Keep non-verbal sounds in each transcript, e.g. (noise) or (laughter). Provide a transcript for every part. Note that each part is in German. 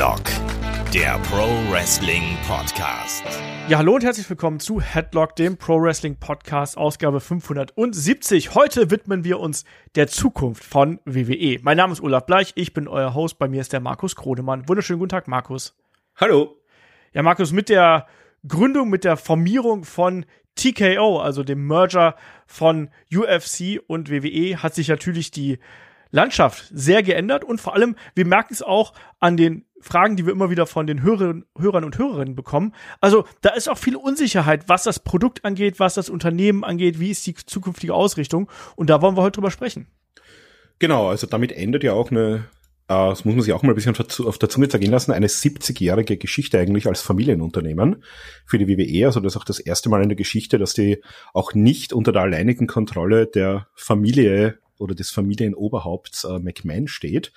Headlock, der Pro Wrestling Podcast. Ja, hallo und herzlich willkommen zu Headlock, dem Pro Wrestling Podcast, Ausgabe 570. Heute widmen wir uns der Zukunft von WWE. Mein Name ist Olaf Bleich, ich bin euer Host, bei mir ist der Markus Kronemann. Wunderschönen guten Tag, Markus. Hallo. Ja, Markus, mit der Gründung, mit der Formierung von TKO, also dem Merger von UFC und WWE, hat sich natürlich die Landschaft sehr geändert und vor allem, wir merken es auch an den Fragen, die wir immer wieder von den Hörern, Hörern und Hörerinnen bekommen. Also da ist auch viel Unsicherheit, was das Produkt angeht, was das Unternehmen angeht, wie ist die zukünftige Ausrichtung und da wollen wir heute drüber sprechen. Genau, also damit endet ja auch eine, äh, das muss man sich auch mal ein bisschen auf der Zunge zergehen lassen, eine 70-jährige Geschichte eigentlich als Familienunternehmen für die WWE. Also das ist auch das erste Mal in der Geschichte, dass die auch nicht unter der alleinigen Kontrolle der Familie oder des Familienoberhaupts äh, McMahon steht.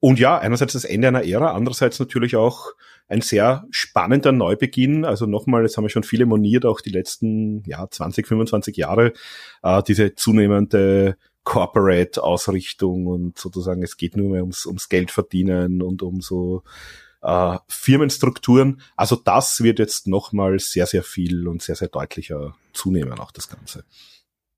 Und ja, einerseits das Ende einer Ära, andererseits natürlich auch ein sehr spannender Neubeginn. Also nochmal, jetzt haben wir schon viele moniert, auch die letzten ja, 20, 25 Jahre, äh, diese zunehmende Corporate-Ausrichtung und sozusagen es geht nur mehr ums, ums Geld verdienen und um so äh, Firmenstrukturen. Also das wird jetzt nochmal sehr, sehr viel und sehr, sehr deutlicher zunehmen, auch das Ganze.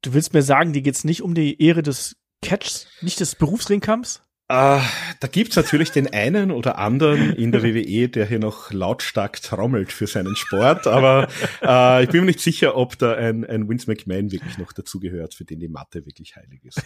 Du willst mir sagen, die geht's nicht um die Ehre des Catchs, nicht des Berufsringkampfs? Uh, da gibt's natürlich den einen oder anderen in der WWE, der hier noch lautstark trommelt für seinen Sport, aber uh, ich bin mir nicht sicher, ob da ein, ein Vince McMahon wirklich noch dazugehört, für den die Mathe wirklich heilig ist.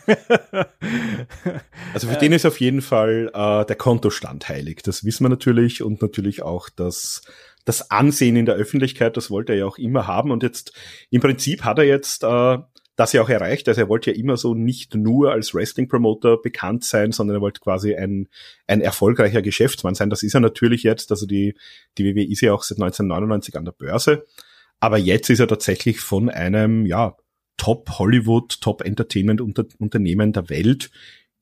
also für den ist auf jeden Fall uh, der Kontostand heilig, das wissen wir natürlich. Und natürlich auch das das Ansehen in der Öffentlichkeit, das wollte er ja auch immer haben. Und jetzt im Prinzip hat er jetzt äh, das ja auch erreicht. Also er wollte ja immer so nicht nur als Wrestling-Promoter bekannt sein, sondern er wollte quasi ein, ein erfolgreicher Geschäftsmann sein. Das ist er natürlich jetzt. Also die, die WWE ist ja auch seit 1999 an der Börse. Aber jetzt ist er tatsächlich von einem, ja, Top Hollywood, Top Entertainment Unternehmen der Welt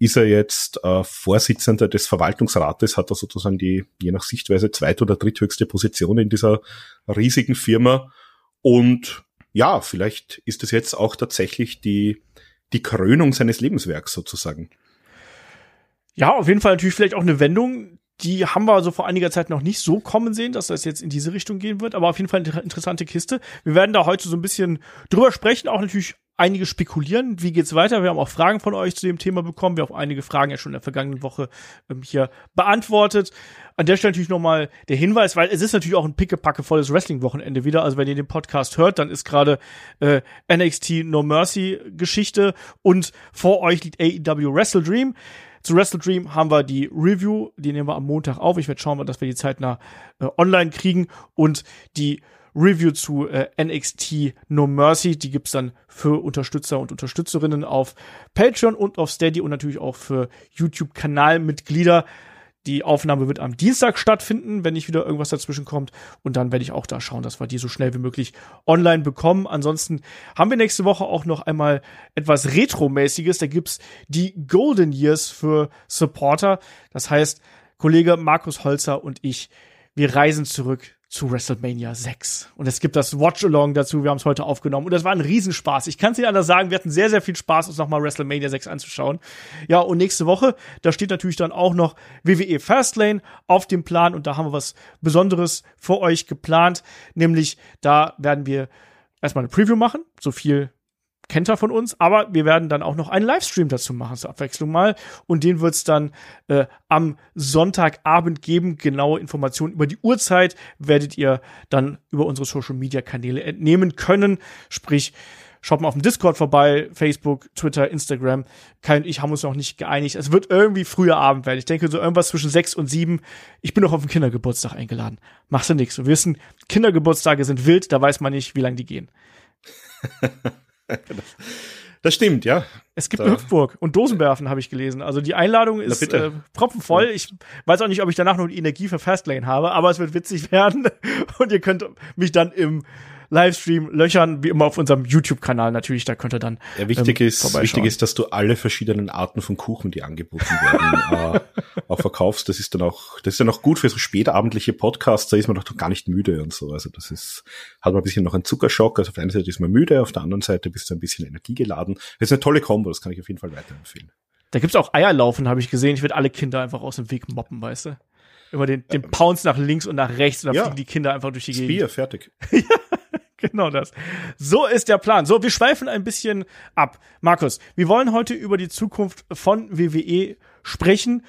ist er jetzt äh, Vorsitzender des Verwaltungsrates, hat er sozusagen die, je nach Sichtweise, zweit- oder dritthöchste Position in dieser riesigen Firma. Und ja, vielleicht ist es jetzt auch tatsächlich die, die Krönung seines Lebenswerks sozusagen. Ja, auf jeden Fall natürlich vielleicht auch eine Wendung. Die haben wir also vor einiger Zeit noch nicht so kommen sehen, dass das jetzt in diese Richtung gehen wird, aber auf jeden Fall eine interessante Kiste. Wir werden da heute so ein bisschen drüber sprechen, auch natürlich einige spekulieren, wie geht's weiter. Wir haben auch Fragen von euch zu dem Thema bekommen. Wir haben auch einige Fragen ja schon in der vergangenen Woche ähm, hier beantwortet. An der Stelle natürlich nochmal der Hinweis, weil es ist natürlich auch ein pickepackevolles Wrestling-Wochenende wieder. Also wenn ihr den Podcast hört, dann ist gerade äh, NXT No Mercy Geschichte und vor euch liegt AEW Wrestle Dream. Zu Wrestle Dream haben wir die Review, die nehmen wir am Montag auf. Ich werde schauen, dass wir die zeitnah äh, online kriegen und die Review zu äh, NXT No Mercy. Die gibt's dann für Unterstützer und Unterstützerinnen auf Patreon und auf Steady und natürlich auch für YouTube-Kanalmitglieder. Die Aufnahme wird am Dienstag stattfinden, wenn nicht wieder irgendwas dazwischen kommt. Und dann werde ich auch da schauen, dass wir die so schnell wie möglich online bekommen. Ansonsten haben wir nächste Woche auch noch einmal etwas Retro-mäßiges. Da gibt's die Golden Years für Supporter. Das heißt, Kollege Markus Holzer und ich, wir reisen zurück zu WrestleMania 6. Und es gibt das Watch-Along dazu, wir haben es heute aufgenommen. Und das war ein Riesenspaß. Ich kann es nicht anders sagen, wir hatten sehr, sehr viel Spaß, uns nochmal WrestleMania 6 anzuschauen. Ja, und nächste Woche, da steht natürlich dann auch noch WWE Fastlane auf dem Plan. Und da haben wir was Besonderes für euch geplant. Nämlich, da werden wir erstmal eine Preview machen. So viel kennt er von uns, aber wir werden dann auch noch einen Livestream dazu machen, zur Abwechslung mal. Und den wird es dann äh, am Sonntagabend geben. Genaue Informationen über die Uhrzeit werdet ihr dann über unsere Social-Media-Kanäle entnehmen können. Sprich, schaut mal auf dem Discord vorbei, Facebook, Twitter, Instagram. Kai und ich haben uns noch nicht geeinigt. Es wird irgendwie früher Abend werden. Ich denke so irgendwas zwischen sechs und sieben. Ich bin noch auf den Kindergeburtstag eingeladen. Machst du nichts. Wir wissen, Kindergeburtstage sind wild, da weiß man nicht, wie lange die gehen. (laughs) (laughs) Das stimmt, ja. Es gibt da. eine Hüpfburg und Dosenwerfen, habe ich gelesen. Also die Einladung ist äh, proppenvoll. Ich weiß auch nicht, ob ich danach noch die Energie für Fastlane habe, aber es wird witzig (laughs) werden. Und ihr könnt mich dann im Livestream löchern, wie immer auf unserem YouTube-Kanal natürlich, da könnt ihr dann. Ja, wichtig ähm, ist, wichtig ist, dass du alle verschiedenen Arten von Kuchen, die angeboten werden, (laughs) äh, auch verkaufst. Das ist dann auch, das ist dann auch gut für so spätabendliche Podcasts, da ist man doch gar nicht müde und so. Also das ist, hat man ein bisschen noch einen Zuckerschock. Also auf der einen Seite ist man müde, auf der anderen Seite bist du ein bisschen energiegeladen. Das ist eine tolle Kombo, das kann ich auf jeden Fall weiterempfehlen. Da gibt's auch Eierlaufen, habe ich gesehen. Ich werde alle Kinder einfach aus dem Weg moppen, weißt du? Immer den, den Pounce nach links und nach rechts und dann Ja. fliegen die Kinder einfach durch die Gegend. Spear, fertig. (laughs) (laughs) Genau das. So ist der Plan. So, wir schweifen ein bisschen ab. Markus, wir wollen heute über die Zukunft von WWE sprechen.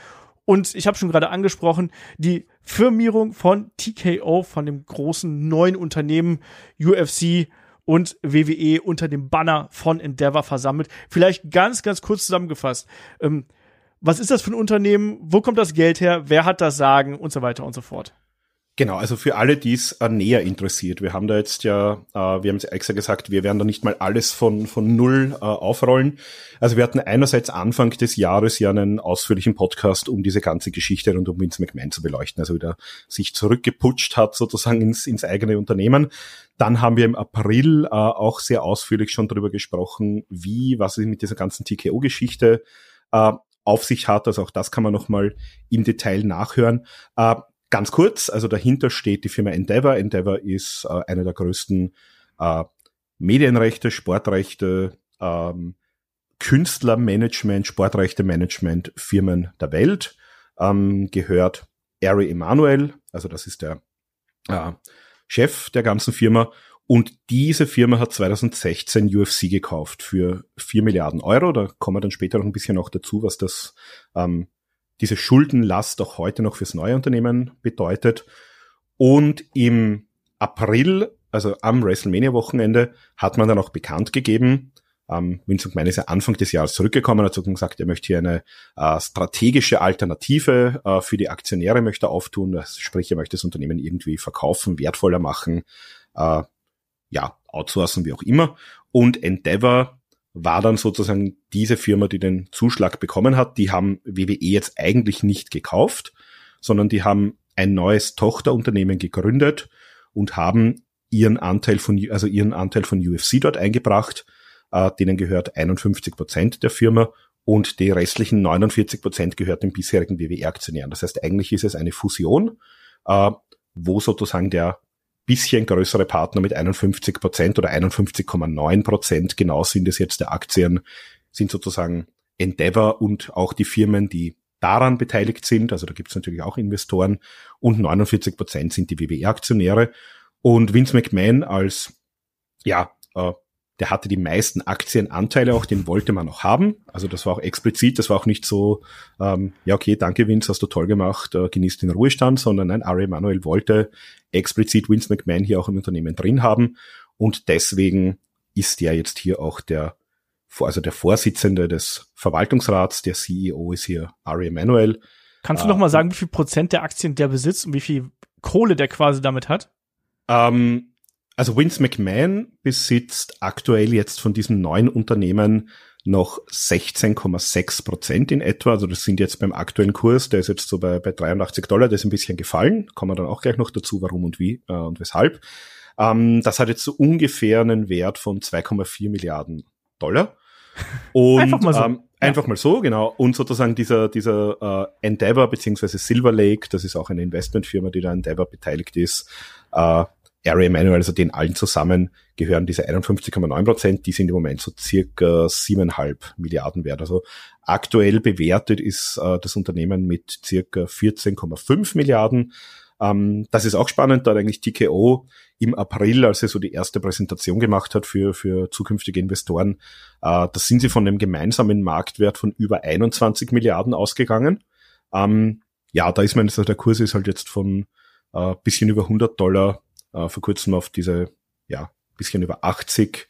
Und ich habe schon gerade angesprochen, die Firmierung von TKO, von dem großen neuen Unternehmen UFC und WWE unter dem Banner von Endeavor versammelt. Vielleicht ganz, ganz kurz zusammengefasst. Ähm, was ist das für ein Unternehmen? Wo kommt das Geld her? Wer hat das Sagen? Und so weiter und so fort. Genau, also für alle, die es äh, näher interessiert, wir haben da jetzt ja, äh, wir haben es extra gesagt, wir werden da nicht mal alles von, von null äh, aufrollen. Also wir hatten einerseits Anfang des Jahres ja einen ausführlichen Podcast, um diese ganze Geschichte rund um Vince McMahon zu beleuchten, also wieder sich zurückgeputscht hat sozusagen ins, ins eigene Unternehmen. Dann haben wir im April äh, auch sehr ausführlich schon darüber gesprochen, wie, was es mit dieser ganzen TKO-Geschichte äh, auf sich hat. Also auch das kann man nochmal im Detail nachhören. Äh, Ganz kurz, also dahinter steht die Firma Endeavor. Endeavor ist äh, eine der größten äh, Medienrechte, Sportrechte, ähm, Künstlermanagement, Sportrechte-Management Firmen der Welt. Ähm, gehört Ari Emanuel, also das ist der äh, Chef der ganzen Firma. Und diese Firma hat 2016 UFC gekauft für 4 Milliarden Euro. Da kommen wir dann später noch ein bisschen noch dazu, was das ähm, diese Schuldenlast auch heute noch fürs neue Unternehmen bedeutet. Und im April, also am WrestleMania-Wochenende, hat man dann auch bekannt gegeben, ähm, Vince McMahon ist ja Anfang des Jahres zurückgekommen, hat sogar gesagt, er möchte hier eine äh, strategische Alternative äh, für die Aktionäre möchte auftun, sprich, er möchte das Unternehmen irgendwie verkaufen, wertvoller machen, äh, ja, outsourcen, wie auch immer. Und Endeavor war dann sozusagen diese Firma, die den Zuschlag bekommen hat. Die haben WWE jetzt eigentlich nicht gekauft, sondern die haben ein neues Tochterunternehmen gegründet und haben ihren Anteil von, also ihren Anteil von UFC dort eingebracht. Äh, denen gehört 51 Prozent der Firma und die restlichen 49 Prozent gehört den bisherigen WWE-Aktionären. Das heißt, eigentlich ist es eine Fusion, äh, wo sozusagen der bisschen größere Partner mit 51 Prozent oder 51,9 Prozent, genau sind es jetzt der Aktien, sind sozusagen Endeavor und auch die Firmen, die daran beteiligt sind. Also da gibt es natürlich auch Investoren und 49 Prozent sind die WWE-Aktionäre. Und Vince McMahon als, ja, äh, der hatte die meisten Aktienanteile, auch den wollte man auch haben. Also das war auch explizit, das war auch nicht so, ähm, ja okay, danke Vince, hast du toll gemacht, äh, genießt den Ruhestand, sondern nein, Ari Emanuel wollte explizit Vince McMahon hier auch im Unternehmen drin haben und deswegen ist der jetzt hier auch der, also der Vorsitzende des Verwaltungsrats, der CEO ist hier Ari Emanuel. Kannst du Äh, noch mal sagen, wie viel Prozent der Aktien der besitzt und wie viel Kohle der quasi damit hat? Ähm, also Vince McMahon besitzt aktuell jetzt von diesem neuen Unternehmen noch 16,6 Prozent in etwa. Also das sind jetzt beim aktuellen Kurs, der ist jetzt so bei, bei 83 Dollar, der ist ein bisschen gefallen. Kommen wir dann auch gleich noch dazu, warum und wie äh, und weshalb. Ähm, das hat jetzt so ungefähr einen Wert von 2,4 Milliarden Dollar. (laughs) Und, Einfach mal so. Ähm, einfach mal so, genau. Und sozusagen dieser, dieser äh, Endeavor beziehungsweise Silver Lake, das ist auch eine Investmentfirma, die da Endeavor beteiligt ist, äh, Area Manual, also den allen zusammen gehören diese 51,9 Prozent, die sind im Moment so circa siebeneinhalb Milliarden wert. Also aktuell bewertet ist äh, das Unternehmen mit circa 14,5 Milliarden. Ähm, das ist auch spannend, da hat eigentlich TKO im April, als er so die erste Präsentation gemacht hat für, für zukünftige Investoren, äh, da sind sie von einem gemeinsamen Marktwert von über 21 Milliarden ausgegangen. Ähm, ja, da ist man, also der Kurs ist halt jetzt von äh, bisschen über 100 Dollar äh, vor kurzem auf diese, ja, bisschen über 80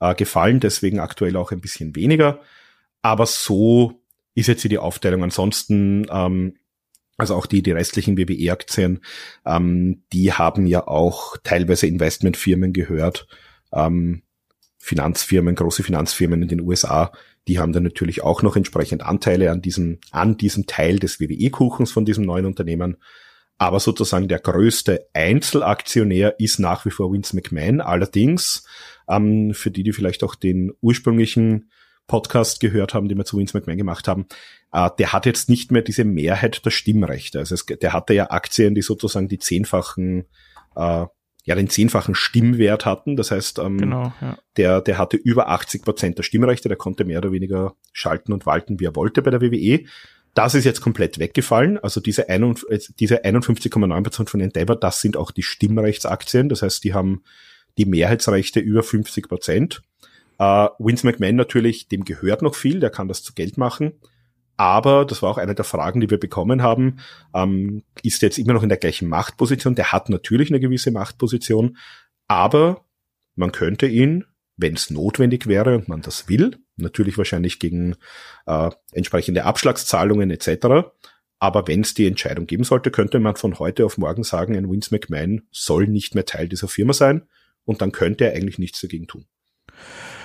äh, gefallen, deswegen aktuell auch ein bisschen weniger. Aber so ist jetzt hier die Aufteilung. Ansonsten, ähm, also auch die, die restlichen WWE-Aktien, ähm, die haben ja auch teilweise Investmentfirmen gehört, ähm, Finanzfirmen, große Finanzfirmen in den USA, die haben dann natürlich auch noch entsprechend Anteile an diesem, an diesem Teil des WWE-Kuchens von diesem neuen Unternehmen. Aber sozusagen der größte Einzelaktionär ist nach wie vor Vince McMahon. Allerdings, ähm, für die, die vielleicht auch den ursprünglichen Podcast gehört haben, den wir zu Vince McMahon gemacht haben, äh, der hat jetzt nicht mehr diese Mehrheit der Stimmrechte. Also es, der hatte ja Aktien, die sozusagen die zehnfachen, äh, ja, den zehnfachen Stimmwert hatten. Das heißt, ähm, Genau, ja. der, der hatte über 80 Prozent der Stimmrechte, der konnte mehr oder weniger schalten und walten, wie er wollte bei der WWE. Das ist jetzt komplett weggefallen. Also diese, äh, diese 51,9% von Endeavor, das sind auch die Stimmrechtsaktien. Das heißt, die haben die Mehrheitsrechte über 50 Prozent. Uh, Vince McMahon natürlich, dem gehört noch viel, der kann das zu Geld machen. Aber, das war auch eine der Fragen, die wir bekommen haben, ähm, ist jetzt immer noch in der gleichen Machtposition? Der hat natürlich eine gewisse Machtposition, aber man könnte ihn, wenn es notwendig wäre und man das will, natürlich wahrscheinlich gegen äh, entsprechende Abschlagszahlungen etc., aber wenn es die Entscheidung geben sollte, könnte man von heute auf morgen sagen, ein Vince McMahon soll nicht mehr Teil dieser Firma sein und dann könnte er eigentlich nichts dagegen tun.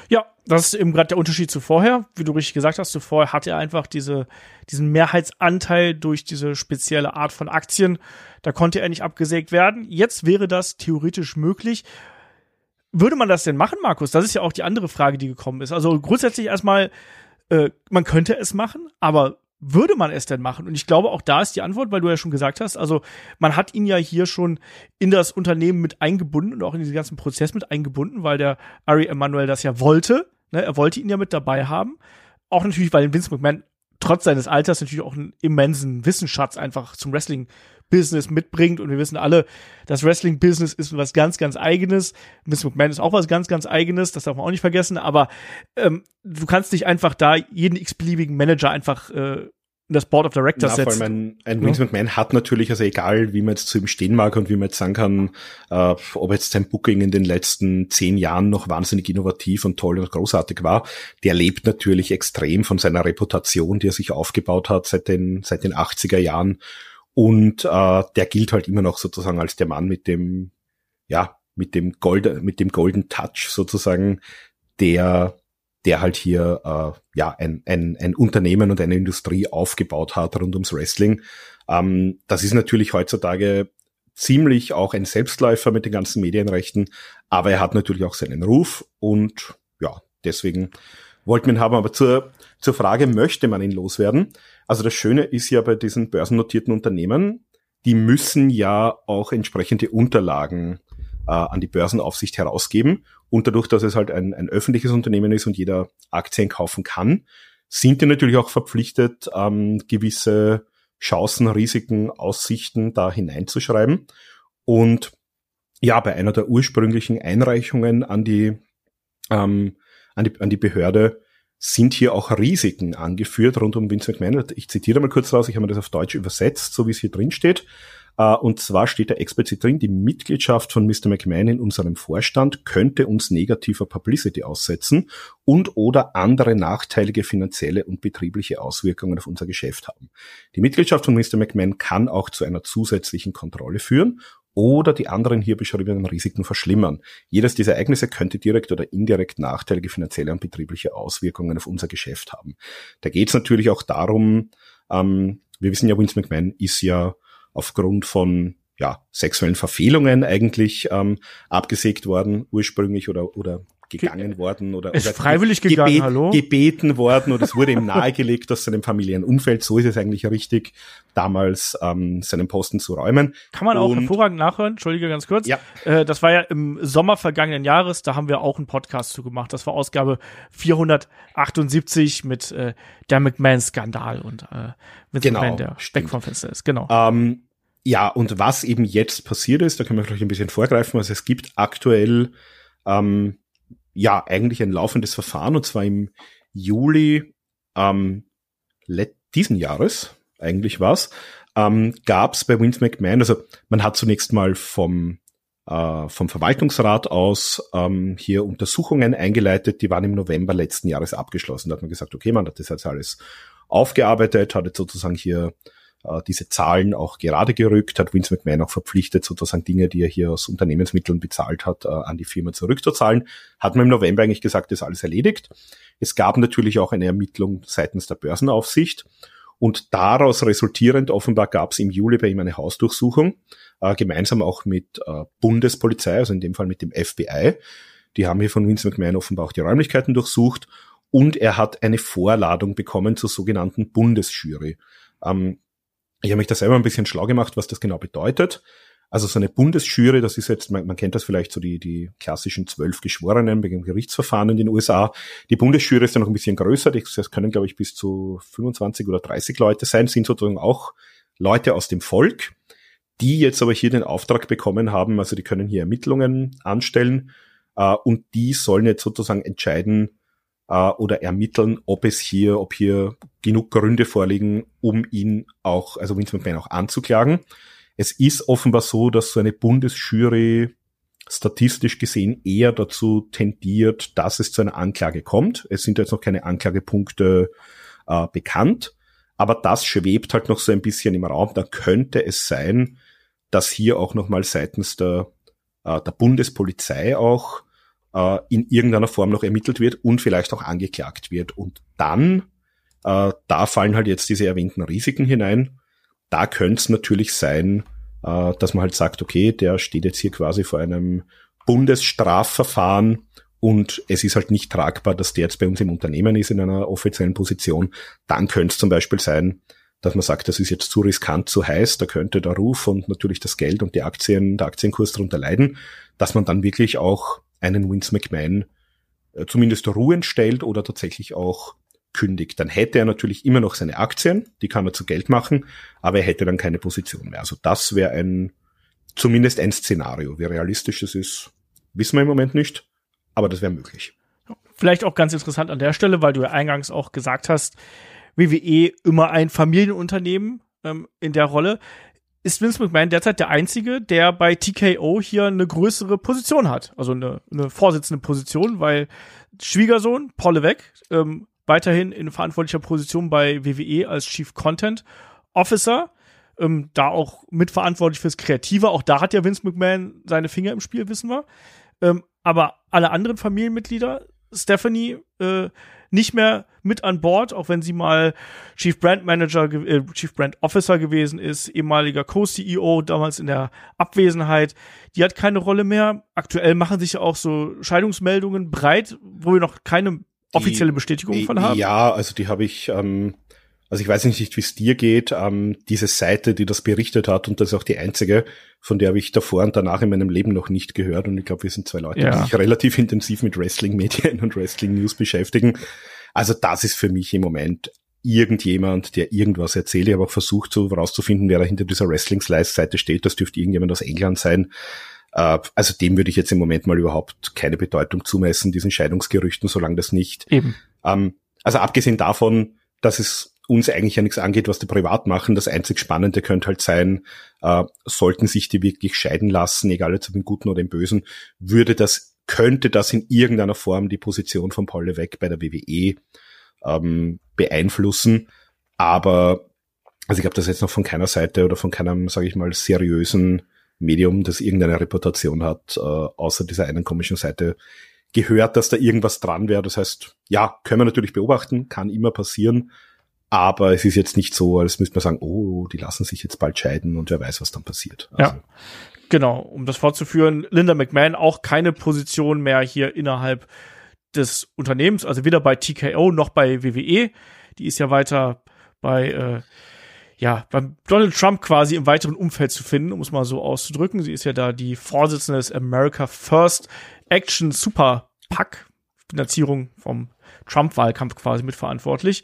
Ja, das ist eben gerade der Unterschied zu vorher. Wie du richtig gesagt hast, zuvor hatte er einfach diese, diesen Mehrheitsanteil durch diese spezielle Art von Aktien. Da konnte er nicht abgesägt werden. Jetzt wäre das theoretisch möglich. Würde man das denn machen, Markus? Das ist ja auch die andere Frage, die gekommen ist. Also grundsätzlich erstmal, äh, man könnte es machen, aber würde man es denn machen? Und ich glaube, auch da ist die Antwort, weil du ja schon gesagt hast, also man hat ihn ja hier schon in das Unternehmen mit eingebunden und auch in diesen ganzen Prozess mit eingebunden, weil der Ari Emanuel das ja wollte. Ne? Er wollte ihn ja mit dabei haben. Auch natürlich, weil Vince McMahon trotz seines Alters natürlich auch einen immensen Wissensschatz einfach zum Wrestling Business mitbringt. Und wir wissen alle, das Wrestling-Business ist was ganz, ganz eigenes. Vince McMahon ist auch was ganz, ganz eigenes. Das darf man auch nicht vergessen. Aber ähm, du kannst nicht einfach da jeden x-beliebigen Manager einfach äh, in das Board of Directors Na, setzen. Vor allem ein, ein Vince McMahon hat natürlich, also egal, wie man jetzt zu ihm stehen mag und wie man jetzt sagen kann, äh, ob jetzt sein Booking in den letzten zehn Jahren noch wahnsinnig innovativ und toll und großartig war, der lebt natürlich extrem von seiner Reputation, die er sich aufgebaut hat seit den, seit den 80er Jahren und äh, der gilt halt immer noch sozusagen als der Mann mit dem, ja, mit dem Gold, mit dem Golden Touch sozusagen, der, der halt hier äh, ja ein, ein, ein Unternehmen und eine Industrie aufgebaut hat rund ums Wrestling. Ähm, das ist natürlich heutzutage ziemlich auch ein Selbstläufer mit den ganzen Medienrechten, aber er hat natürlich auch seinen Ruf und ja, deswegen wollten wir ihn haben. Aber zur, zur Frage, möchte man ihn loswerden? Also das Schöne ist ja bei diesen börsennotierten Unternehmen, die müssen ja auch entsprechende Unterlagen äh, an die Börsenaufsicht herausgeben. Und dadurch, dass es halt ein, ein öffentliches Unternehmen ist und jeder Aktien kaufen kann, sind die natürlich auch verpflichtet, ähm, gewisse Chancen, Risiken, Aussichten da hineinzuschreiben. Und ja, bei einer der ursprünglichen Einreichungen an die, ähm, an die, an die Behörde sind hier auch Risiken angeführt rund um Vince McMahon. Ich zitiere mal kurz raus, ich habe mir das auf Deutsch übersetzt, so wie es hier drin steht. Uh, und zwar steht da explizit drin, die Mitgliedschaft von Mr. McMahon in unserem Vorstand könnte uns negativer Publicity aussetzen und oder andere nachteilige finanzielle und betriebliche Auswirkungen auf unser Geschäft haben. Die Mitgliedschaft von Mr. McMahon kann auch zu einer zusätzlichen Kontrolle führen oder die anderen hier beschriebenen Risiken verschlimmern. Jedes dieser Ereignisse könnte direkt oder indirekt nachteilige finanzielle und betriebliche Auswirkungen auf unser Geschäft haben. Da geht es natürlich auch darum, ähm, wir wissen ja, Vince McMahon ist ja aufgrund von ja, sexuellen Verfehlungen eigentlich ähm, abgesägt worden ursprünglich oder, oder gegangen worden oder, ist oder freiwillig gegangen, gebet, hallo? gebeten worden oder es wurde ihm (laughs) nahegelegt aus seinem familiären Umfeld, so ist es eigentlich richtig, damals ähm, seinen Posten zu räumen. Kann man auch Und, hervorragend nachhören, entschuldige ganz kurz. Ja. Äh, das war ja im Sommer vergangenen Jahres, da haben wir auch einen Podcast zu gemacht. Das war Ausgabe 478 mit äh, der McMahon-Skandal und äh, mit genau, McMahon, der weg vom Fenster ist. Genau. Ähm, ja, und was eben jetzt passiert ist, da können wir vielleicht ein bisschen vorgreifen. Also es gibt aktuell ähm, ja eigentlich ein laufendes Verfahren und zwar im Juli ähm, diesen Jahres, eigentlich war's, ähm, gab es bei Vince McMahon, also man hat zunächst mal vom äh, vom Verwaltungsrat aus ähm, hier Untersuchungen eingeleitet, die waren im November letzten Jahres abgeschlossen. Da hat man gesagt, okay, man hat das jetzt alles aufgearbeitet, hat jetzt sozusagen hier äh, diese Zahlen auch gerade gerückt, hat Vince McMahon auch verpflichtet, sozusagen Dinge, die er hier aus Unternehmensmitteln bezahlt hat, äh, an die Firma zurückzuzahlen. Hat man im November eigentlich gesagt, ist alles erledigt. Es gab natürlich auch eine Ermittlung seitens der Börsenaufsicht. Und daraus resultierend offenbar gab es im Juli bei ihm eine Hausdurchsuchung, äh, gemeinsam auch mit äh, Bundespolizei, also in dem Fall mit dem FBI. Die haben hier von Vince McMahon offenbar auch die Räumlichkeiten durchsucht und er hat eine Vorladung bekommen zur sogenannten Bundesjury. Ähm, ich habe mich da selber ein bisschen schlau gemacht, was das genau bedeutet. Also so eine Bundesjury, das ist jetzt, man, man kennt das vielleicht so die, die klassischen zwölf Geschworenen bei Gerichtsverfahren in den USA. Die Bundesjury ist ja noch ein bisschen größer, das können, glaube ich, bis zu 25 oder 30 Leute sein, sind sozusagen auch Leute aus dem Volk, die jetzt aber hier den Auftrag bekommen haben, also die können hier Ermittlungen anstellen äh, und die sollen jetzt sozusagen entscheiden äh, oder ermitteln, ob es hier, ob hier genug Gründe vorliegen, um ihn auch, also Vince McMahon auch anzuklagen. Es ist offenbar so, dass so eine Bundesjury statistisch gesehen eher dazu tendiert, dass es zu einer Anklage kommt. Es sind jetzt noch keine Anklagepunkte äh, bekannt, aber das schwebt halt noch so ein bisschen im Raum. Da könnte es sein, dass hier auch nochmal seitens der, äh, der Bundespolizei auch äh, in irgendeiner Form noch ermittelt wird und vielleicht auch angeklagt wird. Und dann, äh, da fallen halt jetzt diese erwähnten Risiken hinein da könnte es natürlich sein, äh, dass man halt sagt, okay, der steht jetzt hier quasi vor einem Bundesstrafverfahren und es ist halt nicht tragbar, dass der jetzt bei uns im Unternehmen ist in einer offiziellen Position. Dann könnte es zum Beispiel sein, dass man sagt, das ist jetzt zu riskant, zu heiß, da könnte der Ruf und natürlich das Geld und die Aktien, der Aktienkurs darunter leiden, dass man dann wirklich auch einen Vince McMahon äh, zumindest ruhen stellt oder tatsächlich auch kündigt, dann hätte er natürlich immer noch seine Aktien, die kann er zu Geld machen, aber er hätte dann keine Position mehr. Also das wäre ein, zumindest ein Szenario. Wie realistisch es ist, wissen wir im Moment nicht, aber das wäre möglich. Vielleicht auch ganz interessant an der Stelle, weil du ja eingangs auch gesagt hast, WWE immer ein Familienunternehmen ähm, in der Rolle. Ist Vince McMahon derzeit der Einzige, der bei TKO hier eine größere Position hat? Also eine, eine vorsitzende Position, weil Schwiegersohn, Paul Levesque, ähm, weiterhin in verantwortlicher Position bei WWE als Chief Content Officer. Ähm, da auch mitverantwortlich fürs Kreative. Auch da hat ja Vince McMahon seine Finger im Spiel, wissen wir. Ähm, aber alle anderen Familienmitglieder, Stephanie, äh, nicht mehr mit an Bord, auch wenn sie mal Chief Brand Manager, äh, Chief Brand Officer gewesen ist, ehemaliger Co-CEO, damals in der Abwesenheit. Die hat keine Rolle mehr. Aktuell machen sich ja auch so Scheidungsmeldungen breit, wo wir noch keine offizielle Bestätigung von haben? Ja, also die habe ich, ähm, also ich weiß nicht, wie es dir geht, ähm, diese Seite, die das berichtet hat, und das ist auch die einzige, von der habe ich davor und danach in meinem Leben noch nicht gehört. Und ich glaube, wir sind zwei Leute, ja. die sich relativ intensiv mit Wrestling-Medien und Wrestling-News beschäftigen. Also das ist für mich im Moment irgendjemand, der irgendwas erzählt. Ich habe auch versucht, so rauszufinden, wer da hinter dieser Wrestling-Slice-Seite steht. Das dürfte irgendjemand aus England sein. Äh, also dem würde ich jetzt im Moment mal überhaupt keine Bedeutung zumessen, diesen Scheidungsgerüchten, solange das nicht. Eben. Ähm, also abgesehen davon, dass es uns eigentlich ja nichts angeht, was die privat machen. Das einzig Spannende könnte halt sein, äh, sollten sich die wirklich scheiden lassen, egal jetzt ob im Guten oder im Bösen, würde das, könnte das in irgendeiner Form die Position von Paul Levesque bei der WWE ähm, beeinflussen. Aber, also ich habe das jetzt noch von keiner Seite oder von keinem, sage ich mal, seriösen Medium, das irgendeine Reputation hat, äh, außer dieser einen komischen Seite gehört, dass da irgendwas dran wäre. Das heißt, ja, können wir natürlich beobachten, kann immer passieren, aber es ist jetzt nicht so, als müsste man sagen, oh, die lassen sich jetzt bald scheiden und wer weiß, was dann passiert. Also. Ja. Genau, um das fortzuführen, Linda McMahon auch keine Position mehr hier innerhalb des Unternehmens, also weder bei TKO noch bei WWE. Die ist ja weiter bei äh, ja, beim Donald Trump quasi im weiteren Umfeld zu finden, um es mal so auszudrücken. Sie ist ja da die Vorsitzende des America First Action Super PAC, Finanzierung vom Trump-Wahlkampf quasi mitverantwortlich.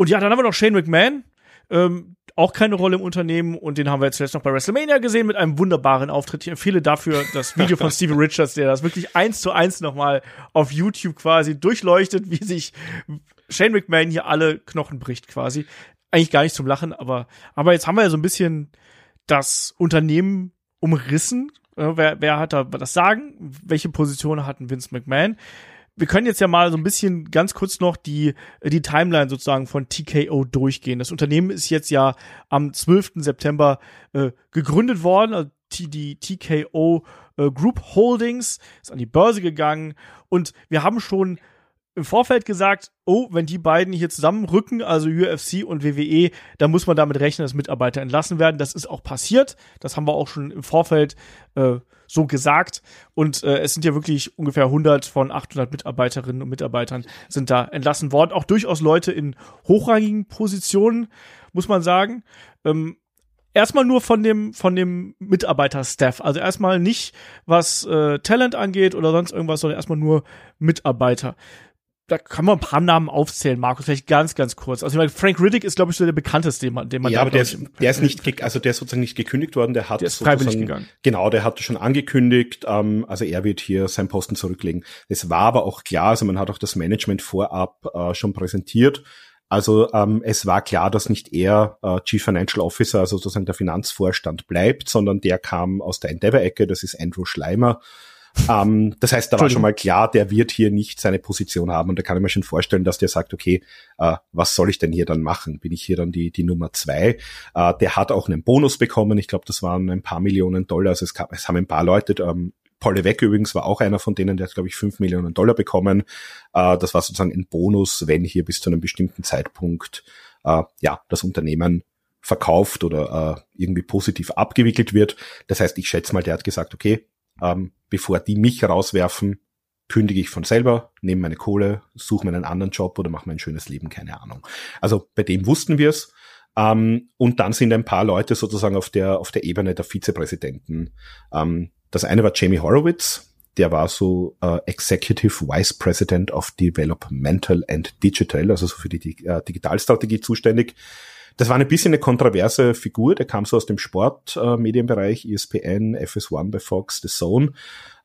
Und ja, dann haben wir noch Shane McMahon, ähm, auch keine Rolle im Unternehmen und den haben wir jetzt zuletzt noch bei WrestleMania gesehen mit einem wunderbaren Auftritt. Ich empfehle dafür das Video von (laughs) Steven Richards, der das wirklich eins zu eins nochmal auf YouTube quasi durchleuchtet, wie sich Shane McMahon hier alle Knochen bricht quasi eigentlich gar nicht zum Lachen, aber, aber jetzt haben wir ja so ein bisschen das Unternehmen umrissen. Äh, wer, wer hat da das Sagen? Welche Position hat ein Vince McMahon? Wir können jetzt ja mal so ein bisschen ganz kurz noch die, die Timeline sozusagen von TKO durchgehen. Das Unternehmen ist jetzt ja am 12. September äh, gegründet worden. Also die TKO äh, Group Holdings ist an die Börse gegangen und wir haben schon im Vorfeld gesagt, oh, wenn die beiden hier zusammenrücken, also UFC und WWE, dann muss man damit rechnen, dass Mitarbeiter entlassen werden. Das ist auch passiert. Das haben wir auch schon im Vorfeld äh, so gesagt. Und äh, es sind ja wirklich ungefähr 100 von 800 Mitarbeiterinnen und Mitarbeitern sind da entlassen worden. Auch durchaus Leute in hochrangigen Positionen, muss man sagen. Ähm, erstmal nur von dem von dem Mitarbeiter-Staff. Also erstmal nicht, was äh, Talent angeht oder sonst irgendwas, sondern erstmal nur Mitarbeiter. Da kann man ein paar Namen aufzählen, Markus, vielleicht ganz, ganz kurz. Also ich meine, Frank Riddick ist, glaube ich, so der bekannteste, den man, den man Ja, da, aber der ist, der ist nicht, also der ist sozusagen nicht gekündigt worden, der hat Der ist freiwillig gegangen. Genau, der hatte schon angekündigt, ähm, also er wird hier seinen Posten zurücklegen. Es war aber auch klar, also man hat auch das Management vorab äh, schon präsentiert. Also ähm, es war klar, dass nicht er äh, Chief Financial Officer, also sozusagen der Finanzvorstand bleibt, sondern der kam aus der Endeavor-Ecke, das ist Andrew Schleimer. Ähm, das heißt, da war schon mal klar, der wird hier nicht seine Position haben. Und da kann ich mir schon vorstellen, dass der sagt, okay, äh, was soll ich denn hier dann machen? Bin ich hier dann die, die Nummer zwei? Äh, der hat auch einen Bonus bekommen. Ich glaube, das waren ein paar Millionen Dollar. Also es, gab, es haben ein paar Leute, ähm, Paul Levesque übrigens war auch einer von denen, der hat, glaube ich, fünf Millionen Dollar bekommen. Äh, das war sozusagen ein Bonus, wenn hier bis zu einem bestimmten Zeitpunkt äh, ja das Unternehmen verkauft oder äh, irgendwie positiv abgewickelt wird. Das heißt, ich schätze mal, der hat gesagt, okay, ähm, bevor die mich rauswerfen, kündige ich von selber, nehme meine Kohle, suche mir einen anderen Job oder mache mein schönes Leben, keine Ahnung. Also bei dem wussten wir es. Ähm, und dann sind ein paar Leute sozusagen auf der, auf der Ebene der Vizepräsidenten. Ähm, das eine war Jamie Horowitz, der war so äh, Executive Vice President of Developmental and Digital, also so für die, die äh, Digitalstrategie zuständig. Das war ein bisschen eine kontroverse Figur, der kam so aus dem Sportmedienbereich, äh, ESPN, FS1 bei Fox, The Zone.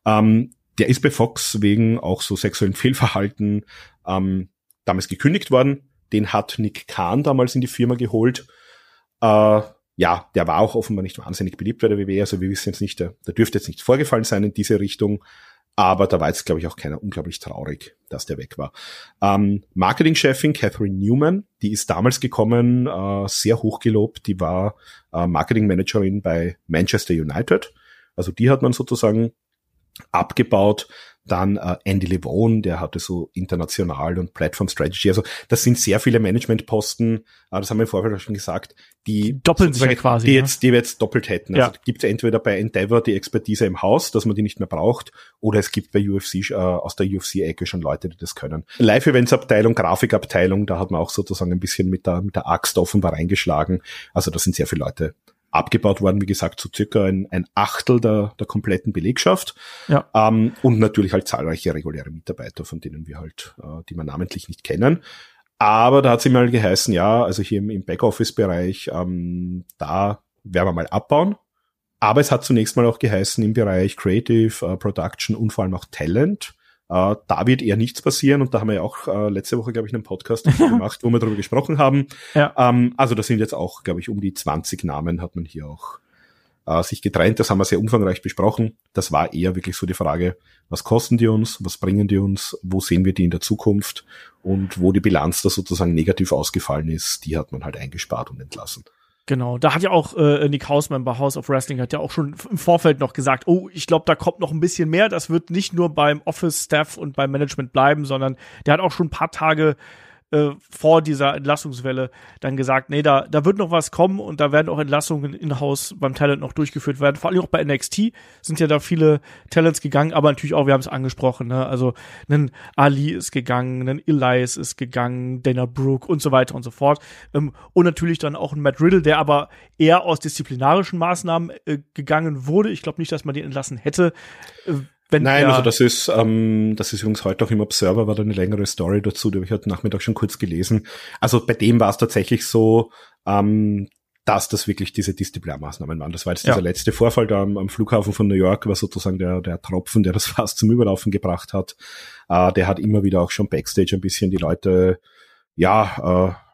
Ähm, der ist bei Fox wegen auch so sexuellen Fehlverhalten ähm, damals gekündigt worden. Den hat Nick Kahn damals in die Firma geholt. Äh, ja, der war auch offenbar nicht wahnsinnig beliebt bei der WWE. Also wir wissen jetzt nicht, da, da dürfte jetzt nichts vorgefallen sein in diese Richtung. Aber da war jetzt, glaube ich, auch keiner unglaublich traurig, dass der weg war. Ähm, Marketingchefin Catherine Newman, die ist damals gekommen, äh, sehr hochgelobt. Die war äh, Marketingmanagerin bei Manchester United. Also die hat man sozusagen abgebaut. Dann äh, Andy Levone, der hatte so international und Platform Strategy. Also das sind sehr viele Managementposten, äh, das haben wir im Vorfeld schon gesagt, die doppeln sich ja quasi, die ne? jetzt, die wir jetzt doppelt hätten. Ja. Also gibt es entweder bei Endeavor die Expertise im Haus, dass man die nicht mehr braucht, oder es gibt bei UFC äh, aus der UFC-Ecke schon Leute, die das können. Live-Events-Abteilung, Grafikabteilung, da hat man auch sozusagen ein bisschen mit der, mit der Axt offenbar reingeschlagen. Also da sind sehr viele Leute abgebaut worden, wie gesagt, so circa ein, ein Achtel der, der kompletten Belegschaft. Ja. Ähm, und natürlich halt zahlreiche reguläre Mitarbeiter, von denen wir halt, äh, die man namentlich nicht kennen. Aber da hat es mal geheißen, ja, also hier im, im Backoffice-Bereich, ähm, da werden wir mal abbauen. Aber es hat zunächst mal auch geheißen im Bereich Creative, äh, Production und vor allem auch Talent. Äh, da wird eher nichts passieren und da haben wir ja auch äh, letzte Woche, glaube ich, einen Podcast (laughs) gemacht, wo wir darüber gesprochen haben. Ja. Ähm, also das sind jetzt auch, glaube ich, um die 20 Namen hat man hier auch äh, sich getrennt. Das haben wir sehr umfangreich besprochen. Das war eher wirklich so die Frage, was kosten die uns, was bringen die uns, wo sehen wir die in der Zukunft und wo die Bilanz da sozusagen negativ ausgefallen ist, die hat man halt eingespart und entlassen. Genau, da hat ja auch äh, Nick Hausman bei House of Wrestling hat ja auch schon im Vorfeld noch gesagt, oh, ich glaube, da kommt noch ein bisschen mehr. Das wird nicht nur beim Office-Staff und beim Management bleiben, sondern der hat auch schon ein paar Tage äh, vor dieser Entlassungswelle dann gesagt, nee, da, da wird noch was kommen und da werden auch Entlassungen in-house beim Talent noch durchgeführt werden. Vor allem auch bei NXT sind ja da viele Talents gegangen, aber natürlich auch, wir haben es angesprochen, ne? also ein Ali ist gegangen, ein Elias ist gegangen, Dana Brooke und so weiter und so fort. Ähm, und natürlich dann auch ein Matt Riddle, der aber eher aus disziplinarischen Maßnahmen äh, gegangen wurde. Ich glaube nicht, dass man den entlassen hätte. Äh, wenn Nein, er, also das ist, ähm, das ist übrigens heute auch im Observer, war da eine längere Story dazu, die habe ich heute Nachmittag schon kurz gelesen. Also bei dem war es tatsächlich so, ähm, dass das wirklich diese Disziplinarmaßnahmen waren. Das war jetzt Ja. dieser letzte Vorfall da am, am Flughafen von New York, war sozusagen der, der Tropfen, der das (laughs) fast zum Überlaufen gebracht hat. Äh, der hat immer wieder auch schon Backstage ein bisschen die Leute, ja, äh,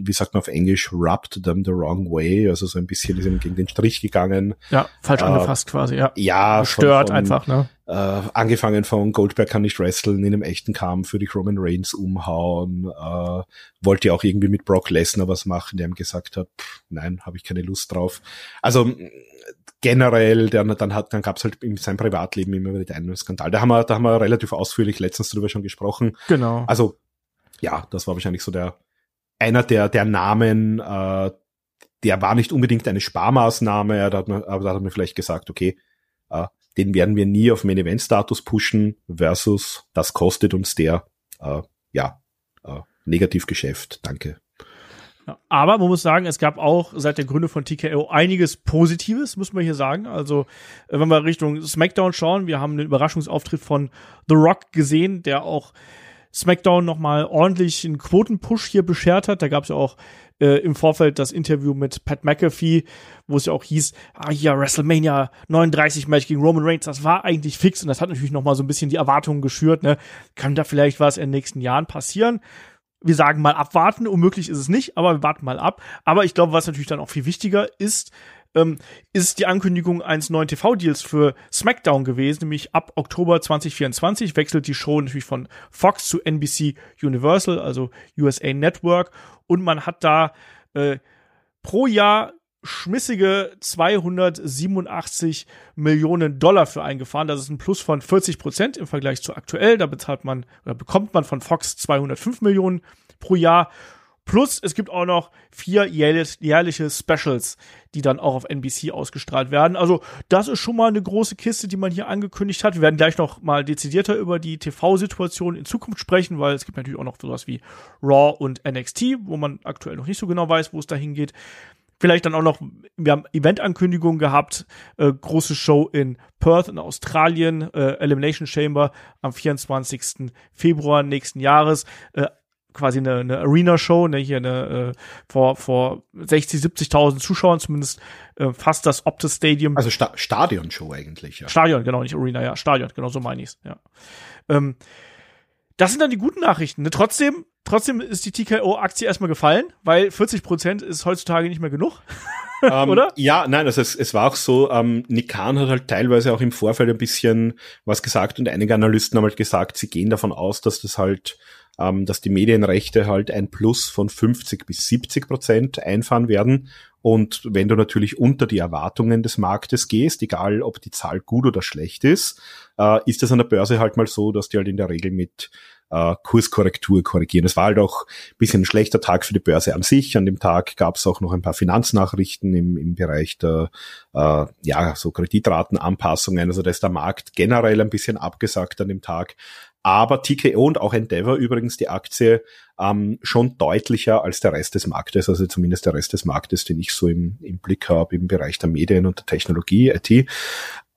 wie sagt man auf Englisch, rubbed them the wrong way, also so ein bisschen ist ihm gegen den Strich gegangen. ja, falsch äh, angefasst quasi, ja. Ja, Stört einfach, ne? Äh, angefangen von Goldberg kann nicht wresteln, in einem echten Kampf für die Roman Reigns umhauen, äh, wollte ja auch irgendwie mit Brock Lesnar was machen, der ihm gesagt hat, pff, nein, habe ich keine Lust drauf. Also generell, der, dann hat, dann gab es halt in seinem Privatleben immer wieder den einen Skandal. Da haben wir, da haben wir relativ ausführlich letztens drüber schon gesprochen. Genau. Also ja, das war wahrscheinlich so der einer der der Namen. Äh, der war nicht unbedingt eine Sparmaßnahme, da hat man, aber da hat man vielleicht gesagt, okay, äh, den werden wir nie auf Main Event Status pushen versus das kostet uns der äh, ja äh, Negativgeschäft. Danke. Aber man muss sagen, es gab auch seit der Gründung von TKO einiges Positives, muss man hier sagen. Also, äh, wenn wir Richtung SmackDown schauen, wir haben einen Überraschungsauftritt von The Rock gesehen, der auch SmackDown nochmal ordentlich einen Quotenpush hier beschert hat. Da gab es ja auch äh, im Vorfeld das Interview mit Pat McAfee, wo es ja auch hieß, ah ja, WrestleMania 39 Match gegen Roman Reigns, das war eigentlich fix und das hat natürlich nochmal so ein bisschen die Erwartungen geschürt, ne? Kann da vielleicht was in den nächsten Jahren passieren? Wir sagen mal abwarten, unmöglich ist es nicht, aber wir warten mal ab. Aber ich glaube, was natürlich dann auch viel wichtiger ist, ähm, ist die Ankündigung eines neuen TV-Deals für SmackDown gewesen, nämlich ab Oktober 2024 wechselt die Show natürlich von Fox zu NBC Universal, also USA Network, und man hat da äh, pro Jahr schmissige 287 Millionen Dollar für eingefahren. Das ist ein Plus von 40 Prozent im Vergleich zu aktuell. Da bezahlt man oder bekommt man von Fox 205 Millionen pro Jahr. Plus es gibt auch noch vier jährliche Specials, die dann auch auf NBC ausgestrahlt werden. Also das ist schon mal eine große Kiste, die man hier angekündigt hat. Wir werden gleich noch mal dezidierter über die TV-Situation in Zukunft sprechen, weil es gibt natürlich auch noch sowas wie Raw und NXT, wo man aktuell noch nicht so genau weiß, wo es dahin geht. Vielleicht dann auch noch, wir haben Event-Ankündigungen gehabt, äh, große Show in Perth in Australien, äh, Elimination Chamber am 24. Februar nächsten Jahres. Äh, quasi eine, eine Arena-Show, ne, hier eine äh, vor vor 60, 70.000 Zuschauern zumindest äh, fast das Optus Stadium. Also Sta Stadion-Show eigentlich, ja. Stadion, genau, nicht Arena, ja, Stadion, genau so meine ich's, ja. Ähm, das sind dann die guten Nachrichten. Ne? Trotzdem, trotzdem ist die TKO-Aktie erstmal gefallen, weil 40 Prozent ist heutzutage nicht mehr genug. (laughs) ähm, Oder? Ja, nein, also es, es war auch so, ähm, Nick Khan hat halt teilweise auch im Vorfeld ein bisschen was gesagt und einige Analysten haben halt gesagt, sie gehen davon aus, dass das halt ähm, dass die Medienrechte halt ein Plus von 50 bis 70 Prozent einfahren werden. Und wenn du natürlich unter die Erwartungen des Marktes gehst, egal ob die Zahl gut oder schlecht ist, äh, ist es an der Börse halt mal so, dass die halt in der Regel mit äh, Kurskorrektur korrigieren. Es war halt auch ein bisschen ein schlechter Tag für die Börse an sich. An dem Tag gab es auch noch ein paar Finanznachrichten im, im Bereich der äh, ja, so Kreditratenanpassungen. Also da ist der Markt generell ein bisschen abgesagt an dem Tag aber TKO und auch Endeavor übrigens die Aktie ähm, schon deutlicher als der Rest des Marktes, also zumindest der Rest des Marktes, den ich so im, im Blick habe im Bereich der Medien und der Technologie, IT.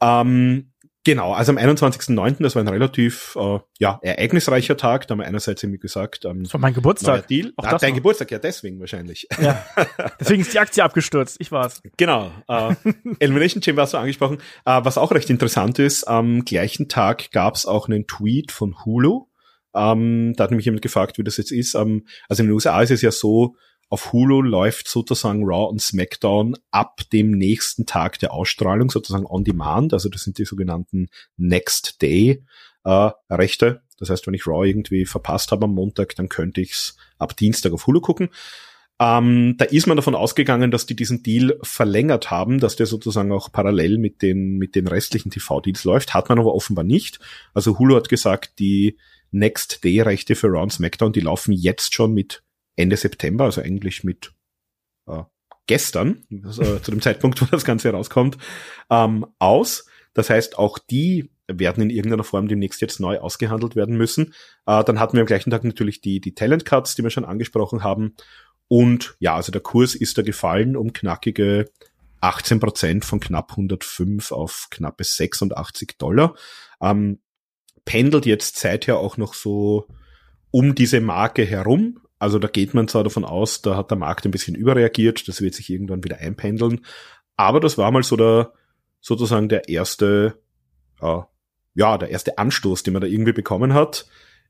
Ähm, Genau, also am 21.09., das war ein relativ äh, ja, ereignisreicher Tag. Da haben wir einerseits irgendwie gesagt, ähm, das war mein Geburtstag. Deal. Auch ah, dein noch. Geburtstag, ja, deswegen wahrscheinlich. Ja. (laughs) Deswegen ist die Aktie abgestürzt, ich war's. Genau. Äh, (laughs) Elimination Chamber hast du angesprochen. Äh, was auch recht interessant ist, am gleichen Tag gab's auch einen Tweet von Hulu. Ähm, da hat mich jemand gefragt, wie das jetzt ist. Ähm, also in den USA ist es ja so, auf Hulu läuft sozusagen Raw und SmackDown ab dem nächsten Tag der Ausstrahlung, sozusagen on demand. Also das sind die sogenannten Next Day äh, Rechte. Das heißt, wenn ich Raw irgendwie verpasst habe am Montag, dann könnte ich's ab Dienstag auf Hulu gucken. Ähm, da ist man davon ausgegangen, dass die diesen Deal verlängert haben, dass der sozusagen auch parallel mit den, mit den restlichen TV-Deals läuft. Hat man aber offenbar nicht. Also Hulu hat gesagt, die Next Day-Rechte für Raw und SmackDown, die laufen jetzt schon mit Ende September, also eigentlich mit äh, gestern, also zu dem (laughs) Zeitpunkt, wo das Ganze herauskommt, ähm, aus. Das heißt, auch die werden in irgendeiner Form demnächst jetzt neu ausgehandelt werden müssen. Äh, dann hatten wir am gleichen Tag natürlich die, die Talent Cuts, die wir schon angesprochen haben. Und ja, also der Kurs ist da gefallen um knackige 18 Prozent von knapp 105 auf knappe 86 Dollar. Ähm, pendelt jetzt seither auch noch so um diese Marke herum. Also da geht man zwar davon aus, da hat der Markt ein bisschen überreagiert, das wird sich irgendwann wieder einpendeln. Aber das war mal so der, sozusagen der erste, äh, ja, der erste Anstoß, den man da irgendwie bekommen hat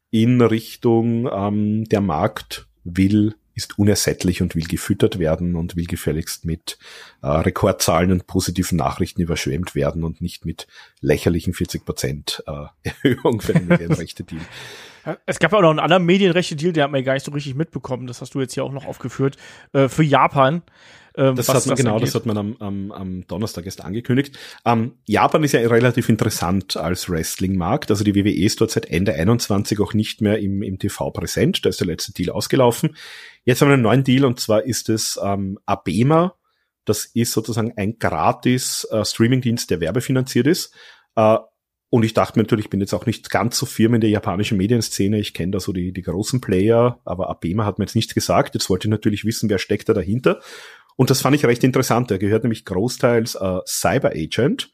in Richtung, ähm, der Markt will, ist unersättlich und will gefüttert werden und will gefälligst mit äh, Rekordzahlen und positiven Nachrichten überschwemmt werden und nicht mit lächerlichen 40 Prozent äh, (laughs) Erhöhung für den (laughs) Medienrechte-Deal. Es gab ja auch noch einen anderen Medienrechte-Deal, der hat man gar nicht so richtig mitbekommen. Das hast du jetzt hier auch noch aufgeführt. Äh, für Japan. Ähm, das hat man, genau, angeht. das hat man am, am, am Donnerstag erst angekündigt. Ähm, Japan ist ja relativ interessant als Wrestling-Markt. Also die WWE ist dort seit Ende 21 auch nicht mehr im, im TV präsent. Da ist der letzte Deal ausgelaufen. Jetzt haben wir einen neuen Deal und zwar ist es ähm, Abema. Das ist sozusagen ein gratis äh, Streaming-Dienst, der werbefinanziert ist. Äh, und ich dachte mir natürlich, ich bin jetzt auch nicht ganz so firm in der japanischen Medienszene. Ich kenne da so die, die großen Player, aber Abema hat mir jetzt nichts gesagt. Jetzt wollte ich natürlich wissen, wer steckt da dahinter. Und das fand ich recht interessant. Er gehört nämlich großteils äh, Cyber Agent.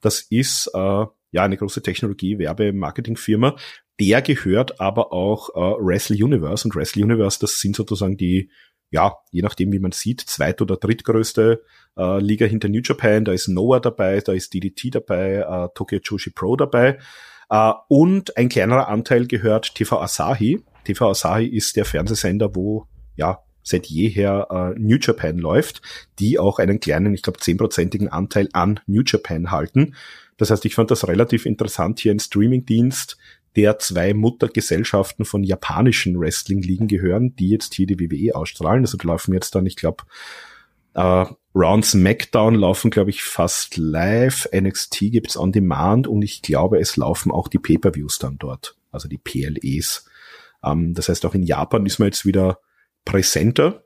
Das ist äh, ja eine große Technologie, Werbe, Marketingfirma. Der gehört aber auch äh, Wrestle Universe und Wrestle Universe, das sind sozusagen die ja, je nachdem, wie man sieht, zweit- oder drittgrößte äh, Liga hinter New Japan. Da ist Noah dabei, da ist DDT dabei, äh, Tokyo Joshi Pro dabei. Äh, und ein kleinerer Anteil gehört TV Asahi. TV Asahi ist der Fernsehsender, wo ja seit jeher äh, New Japan läuft, die auch einen kleinen, ich glaube, zehnprozentigen Anteil an New Japan halten. Das heißt, ich fand das relativ interessant, hier ein Streamingdienst, der zwei Muttergesellschaften von japanischen Wrestling-Ligen gehören, die jetzt hier die WWE ausstrahlen. Also die laufen jetzt dann, ich glaube, äh, Round SmackDown laufen, glaube ich, fast live. NXT gibt's on Demand und ich glaube, es laufen auch die Pay-per-Views dann dort, also die PLEs. Ähm, das heißt, auch in Japan ist man jetzt wieder präsenter.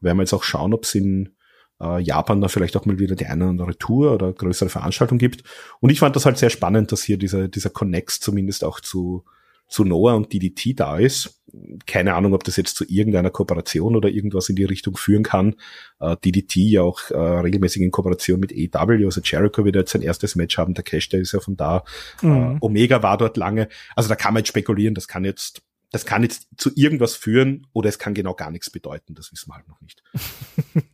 Werden wir jetzt auch schauen, ob es in äh, Japan da vielleicht auch mal wieder die eine oder andere Tour oder größere Veranstaltung gibt. Und ich fand das halt sehr spannend, dass hier dieser, dieser Connex zumindest auch zu, zu Noah und DDT da ist. Keine Ahnung, ob das jetzt zu irgendeiner Kooperation oder irgendwas in die Richtung führen kann. Äh, DDT ja auch äh, regelmäßig in Kooperation mit AW, also Jericho wird jetzt sein erstes Match haben, der Cash, der ist ja von da. Äh, mhm. Äh, Omega war dort lange. Also da kann man jetzt spekulieren, das kann jetzt das kann jetzt zu irgendwas führen oder es kann genau gar nichts bedeuten. Das wissen wir halt noch nicht. (laughs)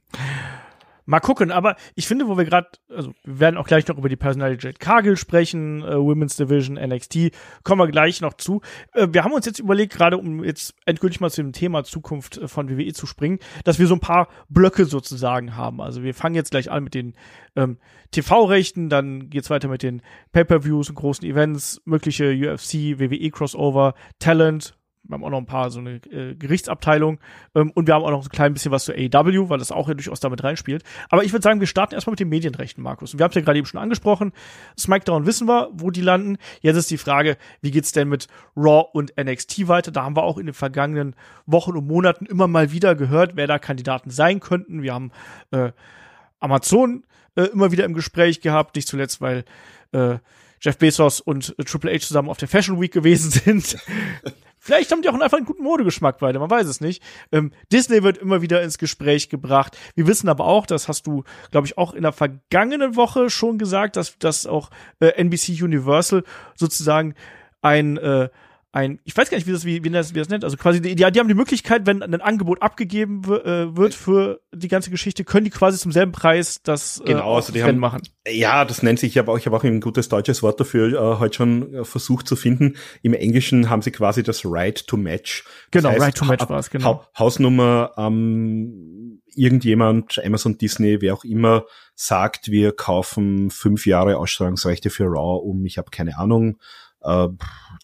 Mal gucken, aber ich finde, wo wir gerade, also wir werden auch gleich noch über die Personalität Cargill sprechen, äh, Women's Division, NXT, kommen wir gleich noch zu. Äh, wir haben uns jetzt überlegt, gerade um jetzt endgültig mal zu dem Thema Zukunft äh, von WWE zu springen, dass wir so ein paar Blöcke sozusagen haben. Also wir fangen jetzt gleich an mit den ähm, TV-Rechten, dann geht's weiter mit den Pay-per-Views und großen Events, mögliche UFC, WWE Crossover, Talent, wir haben auch noch ein paar, so eine äh, Gerichtsabteilung. Ähm, und wir haben auch noch ein klein bisschen was zu AEW, weil das auch ja durchaus damit reinspielt. Aber ich würde sagen, wir starten erstmal mit den Medienrechten, Markus. Und wir haben es ja gerade eben schon angesprochen. SmackDown wissen wir, wo die landen. Jetzt ist die Frage, wie geht's denn mit Raw und NXT weiter? Da haben wir auch in den vergangenen Wochen und Monaten immer mal wieder gehört, wer da Kandidaten sein könnten. Wir haben äh, Amazon äh, immer wieder im Gespräch gehabt, nicht zuletzt, weil äh, Jeff Bezos und äh, Triple H zusammen auf der Fashion Week gewesen (laughs) sind. Vielleicht haben die auch einfach einen guten Modegeschmack beide, man weiß es nicht. Ähm, Disney wird immer wieder ins Gespräch gebracht. Wir wissen aber auch, das hast du, glaube ich, auch in der vergangenen Woche schon gesagt, dass, dass auch äh, NBC Universal sozusagen ein äh, ein, ich weiß gar nicht, wie das, wie, wie das, wie das nennt. Also quasi, die, die haben die Möglichkeit, wenn ein Angebot abgegeben äh, wird für die ganze Geschichte, können die quasi zum selben Preis das äh, genau, also die haben, machen. Ja, das nennt sich, ich habe auch, ich habe auch ein gutes deutsches Wort dafür äh, heute schon äh, versucht zu finden. Im Englischen haben sie quasi das Right to Match. Das genau, heißt, Right to Match war es, genau. Hausnummer, ähm, irgendjemand, Amazon, Disney, wer auch immer, sagt, wir kaufen fünf Jahre Ausstrahlungsrechte für Raw um, ich habe keine Ahnung, äh,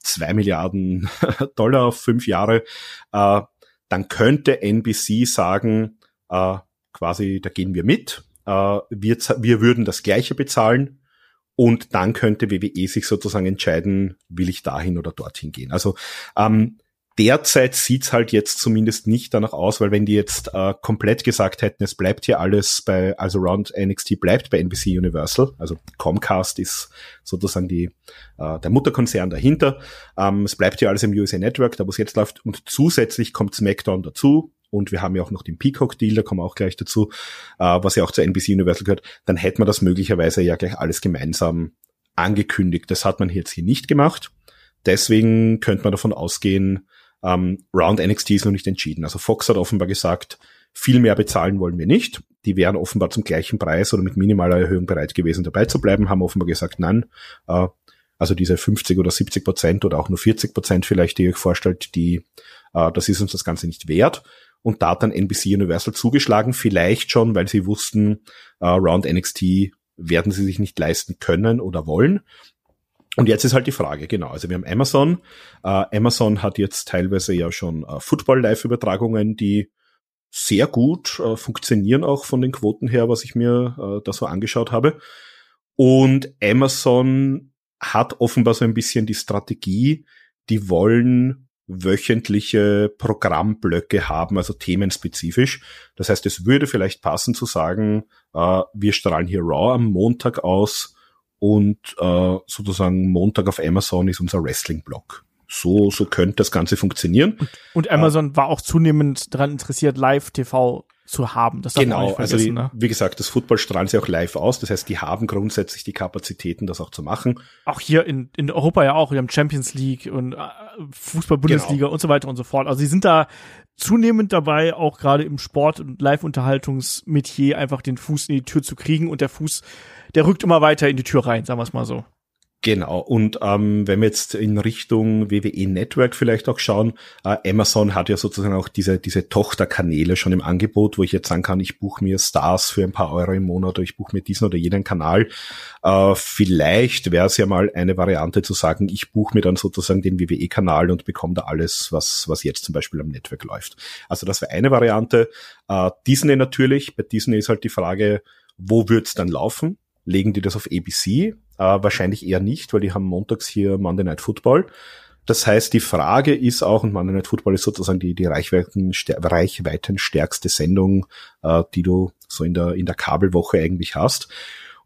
zwei Milliarden (laughs) Dollar auf fünf Jahre, äh, dann könnte NBC sagen, äh, quasi, da gehen wir mit, äh, wir, wir würden das gleiche bezahlen und dann könnte WWE sich sozusagen entscheiden, will ich dahin oder dorthin gehen. Also ähm, derzeit sieht's halt jetzt zumindest nicht danach aus, weil wenn die jetzt äh, komplett gesagt hätten, es bleibt hier alles bei, also Round NXT bleibt bei NBC Universal, also Comcast ist sozusagen die, äh, der Mutterkonzern dahinter, ähm, es bleibt hier alles im USA Network, da wo es jetzt läuft und zusätzlich kommt SmackDown dazu, und wir haben ja auch noch den Peacock-Deal, da kommen wir auch gleich dazu, äh, was ja auch zu NBC Universal gehört, dann hätte man das möglicherweise ja gleich alles gemeinsam angekündigt. Das hat man jetzt hier nicht gemacht. Deswegen könnte man davon ausgehen, ähm, Round NXT ist noch nicht entschieden. Also Fox hat offenbar gesagt, viel mehr bezahlen wollen wir nicht. Die wären offenbar zum gleichen Preis oder mit minimaler Erhöhung bereit gewesen, dabei zu bleiben, haben offenbar gesagt, nein. Äh, also diese 50 oder 70 Prozent oder auch nur 40 Prozent vielleicht, die ihr euch vorstellt, die, äh, das ist uns das Ganze nicht wert. Und da hat dann NBC Universal zugeschlagen, vielleicht schon, weil sie wussten, äh, Round NXT werden sie sich nicht leisten können oder wollen. Und jetzt ist halt die Frage, genau, also wir haben Amazon. Äh, Amazon hat jetzt teilweise ja schon äh, Football-Live-Übertragungen, die sehr gut äh, funktionieren, auch von den Quoten her, was ich mir äh, da so angeschaut habe. Und Amazon hat offenbar so ein bisschen die Strategie, die wollen wöchentliche Programmblöcke haben, also themenspezifisch. Das heißt, es würde vielleicht passen zu sagen, äh, wir strahlen hier Raw am Montag aus und äh, sozusagen Montag auf Amazon ist unser Wrestling-Blog. So, so könnte das Ganze funktionieren. Und, und Amazon äh, war auch zunehmend daran interessiert, Live-TV zu haben. Das genau, also die, ne? wie gesagt, das Football strahlen sie auch live aus. Das heißt, die haben grundsätzlich die Kapazitäten, das auch zu machen. Auch hier in, in Europa ja auch. Wir haben Champions League und äh, Fußball-Bundesliga genau. und so weiter und so fort. Also sie sind da zunehmend dabei, auch gerade im Sport- und Live-Unterhaltungsmetier einfach den Fuß in die Tür zu kriegen und der Fuß, der rückt immer weiter in die Tür rein, sagen wir es mal so. Genau, und ähm, wenn wir jetzt in Richtung WWE Network vielleicht auch schauen, äh, Amazon hat ja sozusagen auch diese, diese Tochterkanäle schon im Angebot, wo ich jetzt sagen kann, ich buche mir Stars für ein paar Euro im Monat oder ich buche mir diesen oder jenen Kanal. Äh, vielleicht wäre es ja mal eine Variante zu sagen, ich buche mir dann sozusagen den WWE-Kanal und bekomme da alles, was, was jetzt zum Beispiel am Network läuft. Also das wäre eine Variante. Äh, Disney natürlich, bei Disney ist halt die Frage, wo wird's dann laufen? Legen die das auf ABC? Äh, wahrscheinlich eher nicht, weil die haben montags hier Monday Night Football. Das heißt, die Frage ist auch, und Monday Night Football ist sozusagen die, die Reichweiten, reichweitenstärkste Sendung, äh, die du so in der, in der Kabelwoche eigentlich hast.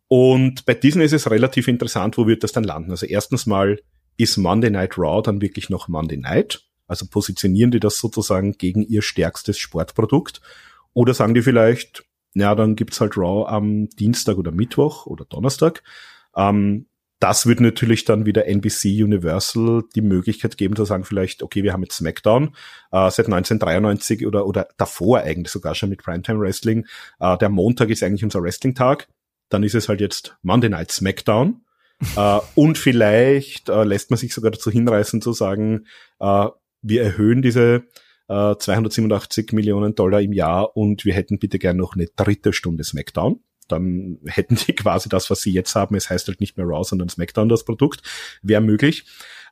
Und bei Disney ist es relativ interessant, wo wird das dann landen? Also erstens mal ist Monday Night Raw dann wirklich noch Monday Night? Also positionieren die das sozusagen gegen ihr stärkstes Sportprodukt? Oder sagen die vielleicht, ja, dann gibt's halt Raw am Dienstag oder Mittwoch oder Donnerstag. Ähm, das wird natürlich dann wieder NBC Universal die Möglichkeit geben zu sagen, vielleicht, okay, wir haben jetzt SmackDown äh, seit 1993 oder, oder davor eigentlich sogar schon mit Primetime Wrestling. Äh, der Montag ist eigentlich unser Wrestling-Tag. Dann ist es halt jetzt Monday Night SmackDown. (laughs) äh, und vielleicht äh, lässt man sich sogar dazu hinreißen zu sagen, äh, wir erhöhen diese 287 äh, Millionen Dollar im Jahr und wir hätten bitte gern noch eine dritte Stunde SmackDown dann hätten die (laughs) quasi das, was sie jetzt haben. Es heißt halt nicht mehr Raw, sondern SmackDown das Produkt. Wäre möglich.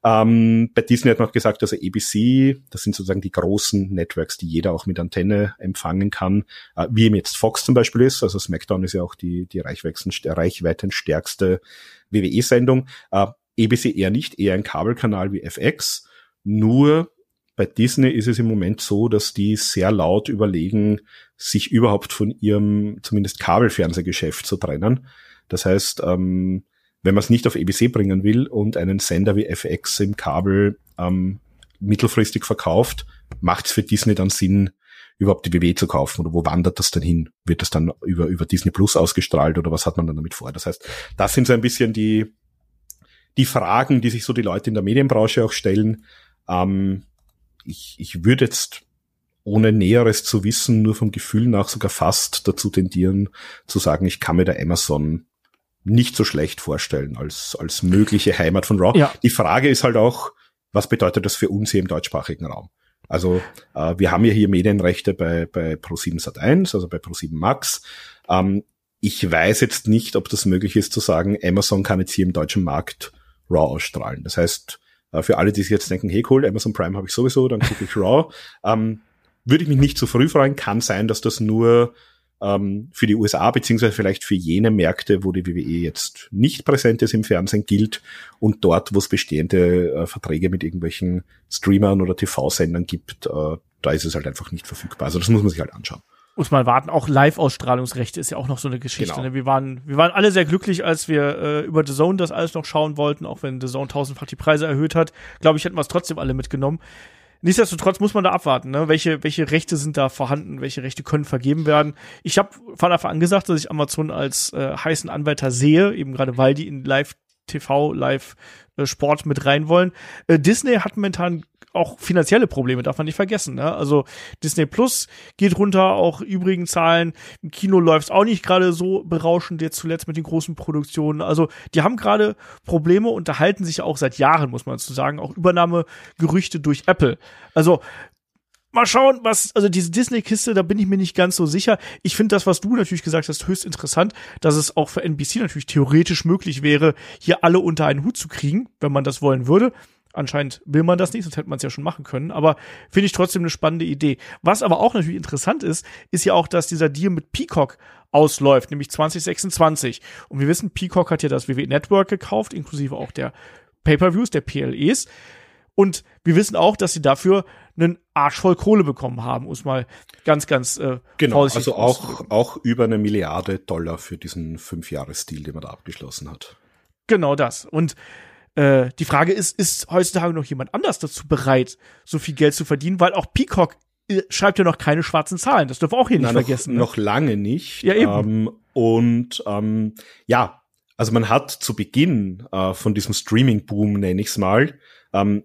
Ähm, bei Disney hat man auch gesagt, also ABC, das sind sozusagen die großen Networks, die jeder auch mit Antenne empfangen kann, äh, wie eben jetzt Fox zum Beispiel ist. Also SmackDown ist ja auch die, die reichweitenstärkste WWE-Sendung. Äh, ABC eher nicht, eher ein Kabelkanal wie FX. Nur bei Disney ist es im Moment so, dass die sehr laut überlegen, sich überhaupt von ihrem zumindest Kabelfernsehgeschäft zu trennen. Das heißt, ähm, wenn man es nicht auf ABC bringen will und einen Sender wie FX im Kabel ähm, mittelfristig verkauft, macht es für Disney dann Sinn, überhaupt die WWE zu kaufen oder wo wandert das denn hin? Wird das dann über, über Disney Plus ausgestrahlt oder was hat man dann damit vor? Das heißt, das sind so ein bisschen die, die Fragen, die sich so die Leute in der Medienbranche auch stellen. Ähm, ich, ich würde jetzt ohne Näheres zu wissen, nur vom Gefühl nach sogar fast dazu tendieren, zu sagen, ich kann mir der Amazon nicht so schlecht vorstellen als, als mögliche Heimat von Raw. Ja. Die Frage ist halt auch, was bedeutet das für uns hier im deutschsprachigen Raum? Also äh, wir haben ja hier Medienrechte bei, bei Pro7 Sat1, also bei Pro7 Max. Ähm, ich weiß jetzt nicht, ob das möglich ist zu sagen, Amazon kann jetzt hier im deutschen Markt Raw ausstrahlen. Das heißt, für alle, die sich jetzt denken, hey cool, Amazon Prime habe ich sowieso, dann gucke ich Raw. (laughs) Ähm, würde ich mich nicht zu früh freuen. Kann sein, dass das nur ähm, für die USA beziehungsweise vielleicht für jene Märkte, wo die WWE jetzt nicht präsent ist im Fernsehen, gilt und dort, wo es bestehende äh, Verträge mit irgendwelchen Streamern oder TV-Sendern gibt, äh, da ist es halt einfach nicht verfügbar. Also das muss man sich halt anschauen muss mal warten. Auch Live-Ausstrahlungsrechte ist ja auch noch so eine Geschichte. Genau. Ne? Wir waren, wir waren alle sehr glücklich, als wir äh, über The Zone das alles noch schauen wollten, auch wenn The Zone tausendfach die Preise erhöht hat. Glaube ich, hätten wir es trotzdem alle mitgenommen. Nichtsdestotrotz muss man da abwarten, ne? welche, welche Rechte sind da vorhanden, welche Rechte können vergeben werden. Ich habe von Anfang an gesagt, dass ich Amazon als äh, heißen Anwärter sehe, eben gerade weil die in Live TV, Live äh, mit rein wollen. Äh, Disney hat momentan auch finanzielle Probleme, darf man nicht vergessen. Ne? Also Disney Plus geht runter, auch übrigen Zahlen. Im Kino läuft es auch nicht gerade so berauschend jetzt zuletzt mit den großen Produktionen. Also die haben gerade Probleme, unterhalten sich auch seit Jahren, muss man dazu sagen, auch Übernahmegerüchte durch Apple. Also mal schauen, was, also diese Disney-Kiste, da bin ich mir nicht ganz so sicher. Ich finde das, was du natürlich gesagt hast, höchst interessant, dass es auch für NBC natürlich theoretisch möglich wäre, hier alle unter einen Hut zu kriegen, wenn man das wollen würde. Anscheinend will man das nicht, sonst hätte man es ja schon machen können. Aber finde ich trotzdem eine spannende Idee. Was aber auch natürlich interessant ist, ist ja auch, dass dieser Deal mit Peacock ausläuft, nämlich 2026. Und wir wissen, Peacock hat ja das WWE Network gekauft, inklusive auch der Pay-per-Views, der PLEs. Und wir wissen auch, dass sie dafür einen Arsch voll Kohle bekommen haben, muss mal ganz, ganz äh, Genau, also auch, auch über eine Milliarde Dollar für diesen Fünfjahres-Deal, den man da abgeschlossen hat. Genau das. Und äh, die Frage ist, ist heutzutage noch jemand anders dazu bereit, so viel Geld zu verdienen? Weil auch Peacock äh, schreibt ja noch keine schwarzen Zahlen. Das dürfen wir auch hier nicht Na, noch, vergessen. Noch lange nicht. Ja, eben. Ähm, und ähm, ja, also man hat zu Beginn äh, von diesem Streaming-Boom, nenne ich es mal, ähm,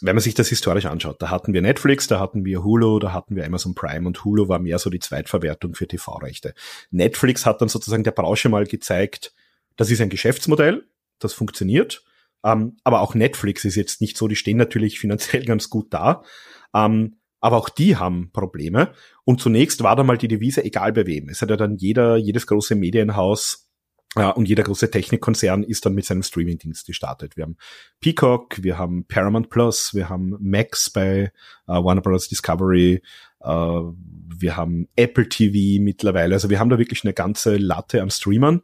wenn man sich das historisch anschaut, da hatten wir Netflix, da hatten wir Hulu, da hatten wir Amazon Prime und Hulu war mehr so die Zweitverwertung für TV-Rechte. Netflix hat dann sozusagen der Branche mal gezeigt, das ist ein Geschäftsmodell, das funktioniert. Ähm, aber auch Netflix ist jetzt nicht so, die stehen natürlich finanziell (laughs) ganz gut da. Ähm, aber auch die haben Probleme. Und zunächst war da mal die Devise, egal bei wem. Es hat ja dann jeder, jedes große Medienhaus äh, und jeder große Technikkonzern ist dann mit seinem Streamingdienst gestartet. Wir haben Peacock, wir haben Paramount Plus, wir haben Max bei äh, Warner Bros. Discovery, äh, wir haben Apple TV mittlerweile. Also wir haben da wirklich eine ganze Latte an Streamern.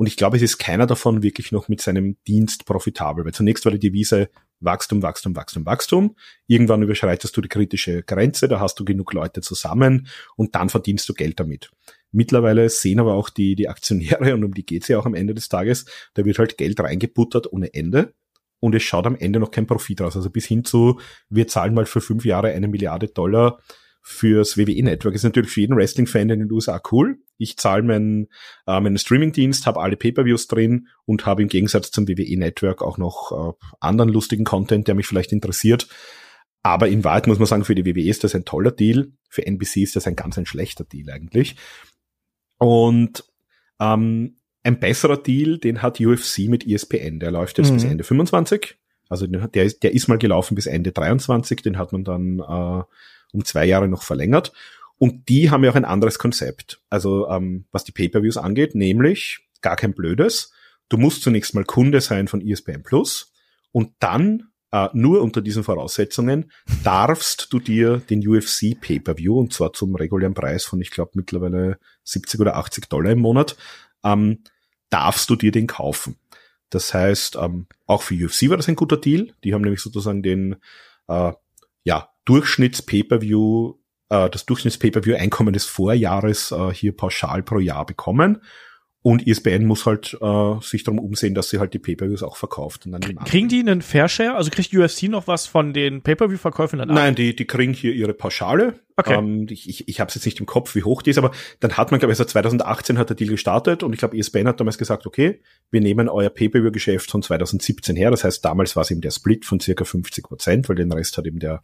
Und ich glaube, es ist keiner davon wirklich noch mit seinem Dienst profitabel. Weil zunächst war die Devise Wachstum, Wachstum, Wachstum, Wachstum. Irgendwann überschreitest du die kritische Grenze, da hast du genug Leute zusammen und dann verdienst du Geld damit. Mittlerweile sehen aber auch die, die Aktionäre, und um die geht's ja auch am Ende des Tages, da wird halt Geld reingebuttert ohne Ende und es schaut am Ende noch kein Profit raus. Also bis hin zu, wir zahlen mal für fünf Jahre eine Milliarde Dollar fürs WWE-Network. Ist natürlich für jeden Wrestling-Fan in den USA cool. Ich zahle meinen, äh, meinen Streaming-Dienst, habe alle Pay-per-Views drin und habe im Gegensatz zum WWE-Network auch noch äh, anderen lustigen Content, der mich vielleicht interessiert. Aber in Wahrheit muss man sagen, für die WWE ist das ein toller Deal. Für NBC ist das ein ganz ein schlechter Deal eigentlich. Und ähm, ein besserer Deal, den hat UFC mit ESPN. Der läuft jetzt mhm. bis Ende 25. Also der, ist, der ist mal gelaufen bis Ende 23. Den hat man dann äh, um zwei Jahre noch verlängert. Und die haben ja auch ein anderes Konzept. Also ähm, was die Pay-per-Views angeht, nämlich gar kein blödes. Du musst zunächst mal Kunde sein von ESPN Plus und dann äh, nur unter diesen Voraussetzungen darfst du dir den UFC Pay-per-View und zwar zum regulären Preis von ich glaube mittlerweile 70 oder 80 Dollar im Monat ähm, darfst du dir den kaufen. Das heißt, ähm, auch für UFC war das ein guter Deal. Die haben nämlich sozusagen den äh, ja, Durchschnitts-Pay-Per-View, äh, das Durchschnitts-Pay-Per-View-Einkommen des Vorjahres äh, hier pauschal pro Jahr bekommen. Und ISBN muss halt äh, sich darum umsehen, dass sie halt die Pay-Per-Views auch verkauft. Und dann kriegen die einen Fair-Share? Also kriegt UFC noch was von den Pay-Per-View-Verkäufen dann ab? Nein, die, die kriegen hier ihre Pauschale. Okay. Ähm, ich ich, ich habe jetzt nicht im Kopf, wie hoch die ist, aber dann hat man, glaube ich, seit 2018 hat der Deal gestartet und ich glaube, ISBN hat damals gesagt, okay, wir nehmen euer Pay-Per-View-Geschäft von 2017 her. Das heißt, damals war es eben der Split von circa 50 Prozent, weil den Rest hat eben der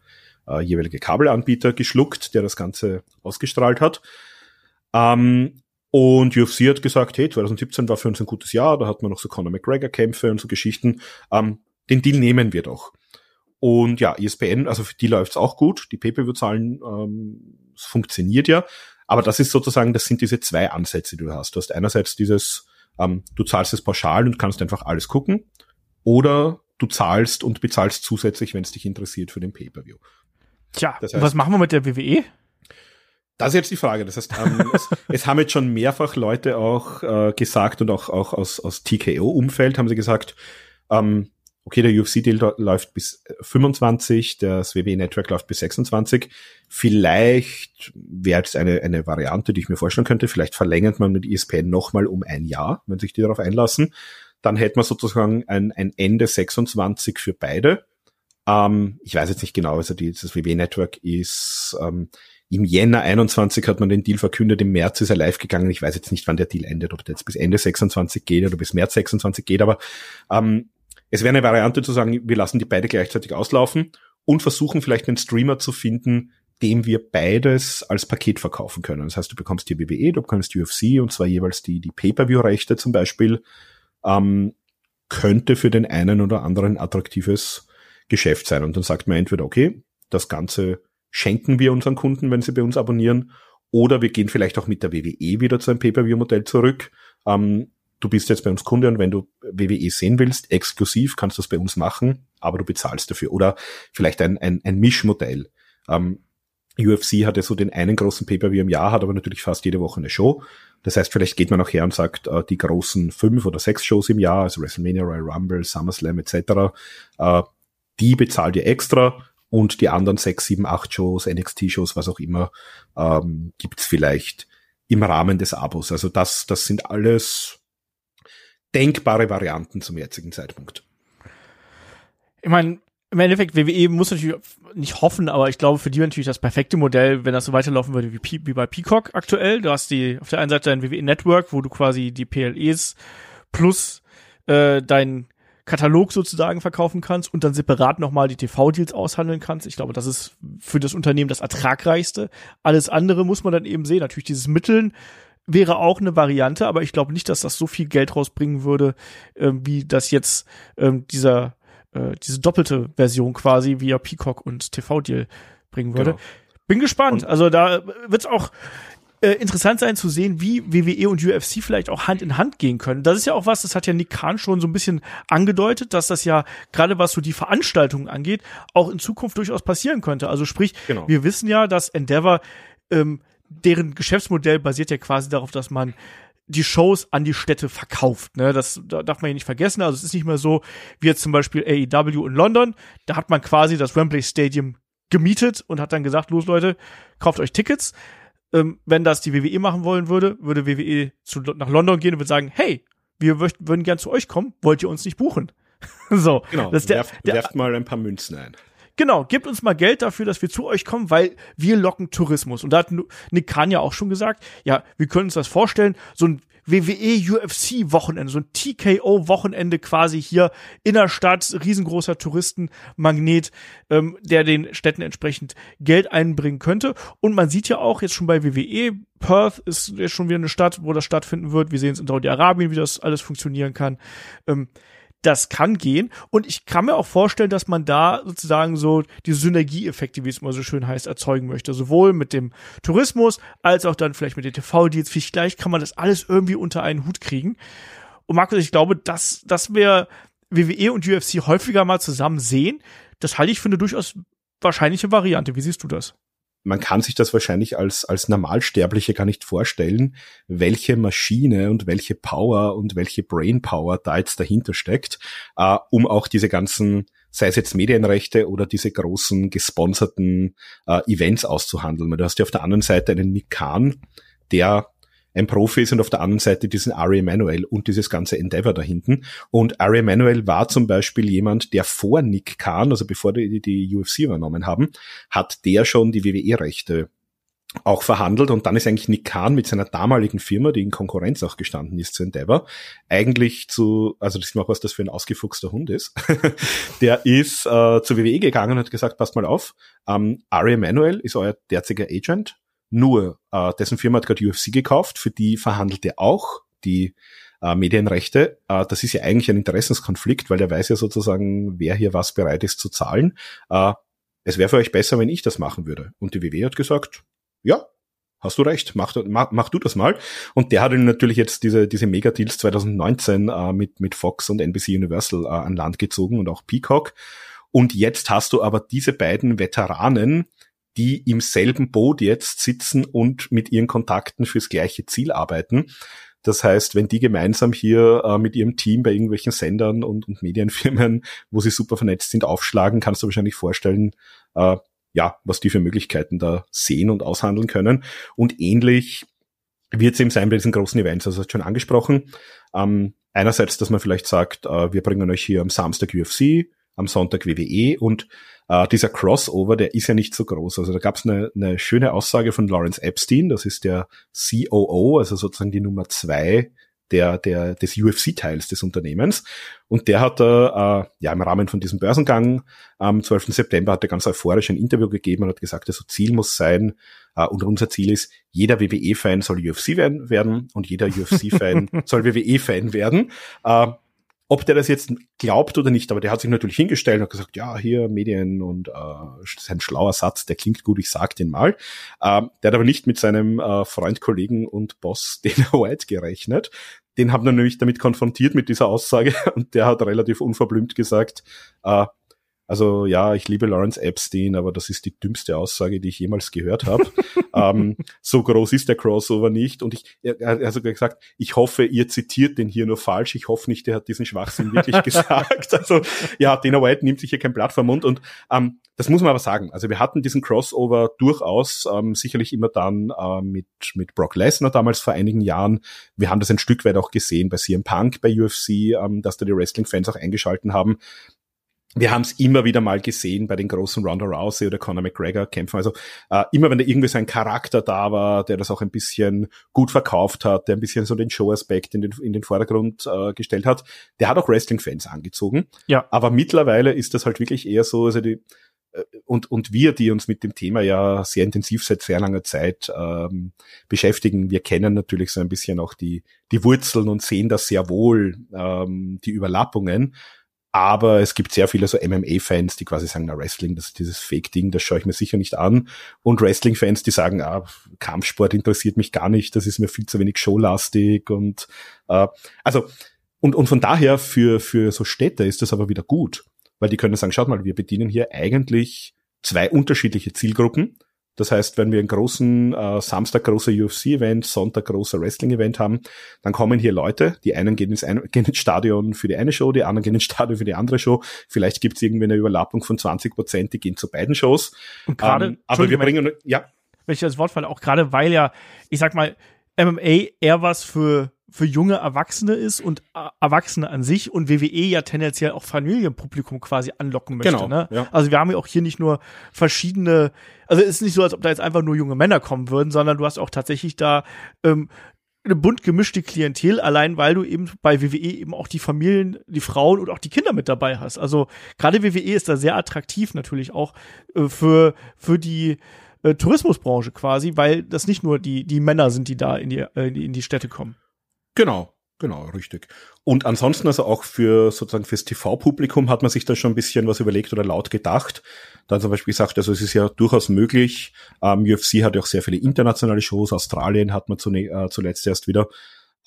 äh, jeweilige Kabelanbieter geschluckt, der das Ganze ausgestrahlt hat. Ähm, und UFC hat gesagt, hey, 2017 war für uns ein gutes Jahr, da hat man noch so Conor McGregor-Kämpfe und so Geschichten. Ähm, den Deal nehmen wir doch. Und ja, ESPN, also für die läuft's auch gut. Die Pay-Per-View-Zahlen, ähm, es funktioniert ja. Aber das ist sozusagen, das sind diese zwei Ansätze, die du hast. Du hast einerseits dieses, ähm, du zahlst es pauschal und kannst einfach alles gucken. Oder du zahlst und bezahlst zusätzlich, wenn es dich interessiert, für den Pay-Per-View. Tja, das heißt, was machen wir mit der WWE? Das ist jetzt die Frage. Das heißt, ähm, (laughs) es, es, haben jetzt schon mehrfach Leute auch äh, gesagt und auch, auch aus, aus TKO-Umfeld haben sie gesagt, ähm, okay, der UFC-Deal läuft bis 25, das WWE-Network läuft bis 26. Vielleicht wäre es eine, eine Variante, die ich mir vorstellen könnte. Vielleicht verlängert man mit ESPN nochmal um ein Jahr, wenn sich die darauf einlassen. Dann hätte man sozusagen ein, ein Ende 26 für beide. Ähm, ich weiß jetzt nicht genau, also die, das WWE-Network ist ähm, im Jänner 21 hat man den Deal verkündet, im März ist er live gegangen. Ich weiß jetzt nicht, wann der Deal endet, ob der jetzt bis Ende 26 geht oder bis März 26 geht, aber ähm, es wäre eine Variante zu sagen, wir lassen die beide gleichzeitig auslaufen und versuchen vielleicht einen Streamer zu finden, dem wir beides als Paket verkaufen können. Das heißt, du bekommst die WWE, du bekommst die UFC und zwar jeweils die, die Pay-Per-View-Rechte zum Beispiel, ähm, könnte für den einen oder anderen attraktives Geschäft sein. Und dann sagt man entweder, okay, das Ganze schenken wir unseren Kunden, wenn sie bei uns abonnieren, oder wir gehen vielleicht auch mit der WWE wieder zu einem Pay-Per-View-Modell zurück. Ähm, du bist jetzt bei uns Kunde und wenn du WWE sehen willst, exklusiv, kannst du das bei uns machen, aber du bezahlst dafür. Oder vielleicht ein, ein, ein Mischmodell. Ähm, UFC hat ja so den einen großen Pay-Per-View im Jahr, hat aber natürlich fast jede Woche eine Show. Das heißt, vielleicht geht man auch her und sagt, äh, die großen fünf oder sechs Shows im Jahr, also WrestleMania, Royal Rumble, SummerSlam etc., äh, die bezahlt ihr extra und die anderen sechs, sieben, acht Shows, NXT-Shows, was auch immer, ähm, gibt vielleicht im Rahmen des Abos. Also das, das sind alles denkbare Varianten zum jetzigen Zeitpunkt. Ich meine, im Endeffekt, WWE muss natürlich nicht hoffen, aber ich glaube, für die natürlich das perfekte Modell, wenn das so weiterlaufen würde wie, wie bei Peacock aktuell. Du hast die auf der einen Seite dein WWE Network, wo du quasi die PLEs plus äh, dein Katalog sozusagen verkaufen kannst und dann separat nochmal die TV-Deals aushandeln kannst. Ich glaube, das ist für das Unternehmen das ertragreichste. Alles andere muss man dann eben sehen. Natürlich dieses Mitteln wäre auch eine Variante, aber ich glaube nicht, dass das so viel Geld rausbringen würde, äh, wie das jetzt äh, dieser äh, diese doppelte Version quasi via Peacock und TV-Deal bringen würde. Genau. Bin gespannt. Und also da wird's auch äh, interessant sein zu sehen, wie WWE und UFC vielleicht auch Hand in Hand gehen können. Das ist ja auch was, das hat ja Nick Khan schon so ein bisschen angedeutet, dass das ja gerade was so die Veranstaltungen angeht, auch in Zukunft durchaus passieren könnte. Also sprich, genau. wir wissen ja, dass Endeavor ähm, deren Geschäftsmodell basiert ja quasi darauf, dass man die Shows an die Städte verkauft. Ne? Das da darf man ja nicht vergessen. Also es ist nicht mehr so wie jetzt zum Beispiel AEW in London. Da hat man quasi das Wembley Stadium gemietet und hat dann gesagt, los Leute, kauft euch Tickets ähm, wenn das die WWE machen wollen würde, würde WWE zu, nach London gehen und würde sagen, hey, wir würden gern zu euch kommen, wollt ihr uns nicht buchen? (laughs) so. Genau, das der, werft, der, werft mal ein paar Münzen ein. Genau, gebt uns mal Geld dafür, dass wir zu euch kommen, weil wir locken Tourismus. Und da hat Nick Khan ja auch schon gesagt, ja, wir können uns das vorstellen, so ein WWE UFC Wochenende, so ein TKO Wochenende quasi hier in der Stadt, riesengroßer Touristenmagnet, ähm, der den Städten entsprechend Geld einbringen könnte. Und man sieht ja auch jetzt schon bei WWE, Perth ist jetzt schon wieder eine Stadt, wo das stattfinden wird. Wir sehen es in Saudi-Arabien, wie das alles funktionieren kann. Ähm, das kann gehen. Und ich kann mir auch vorstellen, dass man da sozusagen so die Synergieeffekte, wie es immer so schön heißt, erzeugen möchte. Sowohl mit dem Tourismus als auch dann vielleicht mit den TV-Deals. Vielleicht kann man das alles irgendwie unter einen Hut kriegen. Und Markus, ich glaube, dass, dass wir WWE und UFC häufiger mal zusammen sehen, das halte ich für eine durchaus wahrscheinliche Variante. Wie siehst du das? Man kann sich das wahrscheinlich als, als Normalsterbliche gar nicht vorstellen, welche Maschine und welche Power und welche Brainpower da jetzt dahinter steckt, äh, um auch diese ganzen, sei es jetzt Medienrechte oder diese großen gesponserten äh, Events auszuhandeln. Du hast ja auf der anderen Seite einen Nick Khan, der ein Profi ist und auf der anderen Seite diesen Ari Emanuel und dieses ganze Endeavor da hinten. Und Ari Emanuel war zum Beispiel jemand, der vor Nick Khan, also bevor die die UFC übernommen haben, hat der schon die WWE-Rechte auch verhandelt und dann ist eigentlich Nick Khan mit seiner damaligen Firma, die in Konkurrenz auch gestanden ist zu Endeavor, eigentlich zu, also das ist auch was das für ein ausgefuchster Hund ist, (laughs) der ist äh, zur WWE gegangen und hat gesagt, passt mal auf, ähm, Ari Emanuel ist euer derziger Agent, nur, äh, dessen Firma hat gerade UFC gekauft, für die verhandelt er auch die äh, Medienrechte. Äh, das ist ja eigentlich ein Interessenskonflikt, weil er weiß ja sozusagen, wer hier was bereit ist zu zahlen. Äh, es wäre für euch besser, wenn ich das machen würde. Und die WW hat gesagt, ja, hast du recht, mach, mach, mach du das mal. Und der hat ihn natürlich jetzt diese, diese Megadeals 2019 äh, mit, mit Fox und NBC Universal äh, an Land gezogen und auch Peacock. Und jetzt hast du aber diese beiden Veteranen, die im selben Boot jetzt sitzen und mit ihren Kontakten fürs gleiche Ziel arbeiten. Das heißt, wenn die gemeinsam hier äh, mit ihrem Team bei irgendwelchen Sendern und, und, Medienfirmen, wo sie super vernetzt sind, aufschlagen, kannst du wahrscheinlich vorstellen, äh, ja, was die für Möglichkeiten da sehen und aushandeln können. Und ähnlich wird es eben sein bei diesen großen Events, also hast schon angesprochen. Ähm, einerseits, dass man vielleicht sagt, äh, wir bringen euch hier am Samstag UFC, am Sonntag WWE und äh, dieser Crossover, der ist ja nicht so groß. Also da gab es eine, eine schöne Aussage von Lawrence Epstein, das ist der COO, also sozusagen die Nummer zwei der, der, des UFC-Teils des Unternehmens. Und der hat äh, ja im Rahmen von diesem Börsengang am 12. September hat er ganz euphorisch ein Interview gegeben und hat gesagt, also Ziel muss sein, äh, und unser Ziel ist, jeder WWE-Fan soll UFC werden und jeder UFC-Fan (laughs) soll WWE-Fan werden. Äh, ob der das jetzt glaubt oder nicht, aber der hat sich natürlich hingestellt und gesagt, ja, hier Medien und äh, das ist ein schlauer Satz, der klingt gut, ich sag den mal. Ähm, der hat aber nicht mit seinem äh, Freund, Kollegen und Boss (laughs) Dana White gerechnet. Den haben wir nämlich damit konfrontiert mit dieser Aussage (laughs) und der hat relativ unverblümt gesagt, äh, also ja, ich liebe Lawrence Epstein, aber das ist die dümmste Aussage, die ich jemals gehört habe. (laughs) ähm, so groß ist der Crossover nicht. Und ich, er, hat sogar gesagt, ich hoffe, ihr zitiert den hier nur falsch. Ich hoffe nicht, der hat diesen Schwachsinn wirklich (laughs) gesagt. Also ja, Dana White nimmt sich hier kein Blatt vom Mund. Und ähm, das muss man aber sagen. Also wir hatten diesen Crossover durchaus ähm, sicherlich immer dann äh, mit, mit Brock Lesnar damals vor einigen Jahren. Wir haben das ein Stück weit auch gesehen bei CM Punk, bei UFC, ähm, dass da die Wrestling-Fans auch eingeschalten haben. Wir haben es immer wieder mal gesehen bei den großen Ronda Rousey oder Conor McGregor Kämpfen. Also äh, immer wenn da irgendwie so ein Charakter da war, der das auch ein bisschen gut verkauft hat, der ein bisschen so den Show-Aspekt in den, in den Vordergrund äh, gestellt hat, der hat auch Wrestling-Fans angezogen. Ja. Aber mittlerweile ist das halt wirklich eher so, also die, äh, und, und wir, die uns mit dem Thema ja sehr intensiv seit sehr langer Zeit ähm, beschäftigen, wir kennen natürlich so ein bisschen auch die, die Wurzeln und sehen das sehr wohl, ähm, die Überlappungen. Aber es gibt sehr viele so MMA-Fans, die quasi sagen, na Wrestling, das ist dieses Fake-Ding, das schaue ich mir sicher nicht an. Und Wrestling-Fans, die sagen, ah, Kampfsport interessiert mich gar nicht, das ist mir viel zu wenig showlastig und äh, also und, und von daher für, für so Städte ist das aber wieder gut weil die können sagen, schaut mal, wir bedienen hier eigentlich zwei unterschiedliche Zielgruppen. Das heißt, wenn wir einen großen äh, Samstag großer UFC-Event, Sonntag großer Wrestling-Event haben, dann kommen hier Leute. Die einen gehen ins, ein, (laughs) gehen ins Stadion für die eine Show, die anderen gehen ins Stadion für die andere Show. Vielleicht gibt es irgendwie eine Überlappung von 20 Prozent, die gehen zu beiden Shows. Und gerade, ähm, aber wir bringen, ja. Wenn ich das Wort falle, auch gerade weil ja, ich sag mal, MMA eher was für für junge Erwachsene ist und äh, Erwachsene an sich und WWE ja tendenziell auch Familienpublikum quasi anlocken möchte. Genau, ne? ja. Also wir haben ja auch hier nicht nur verschiedene, also es ist nicht so, als ob da jetzt einfach nur junge Männer kommen würden, sondern du hast auch tatsächlich da ähm, eine bunt gemischte Klientel, allein weil du eben bei WWE eben auch die Familien, die Frauen und auch die Kinder mit dabei hast. Also gerade WWE ist da sehr attraktiv natürlich auch äh, für, für die äh, Tourismusbranche quasi, weil das nicht nur die, die Männer sind, die da in die, äh, in die Städte kommen. Genau, genau, richtig. Und ansonsten also auch für sozusagen fürs TV-Publikum hat man sich da schon ein bisschen was überlegt oder laut gedacht. Da zum Beispiel gesagt, also es ist ja durchaus möglich. Ähm, UFC hat ja auch sehr viele internationale Shows. Australien hat man zune, äh, zuletzt erst wieder.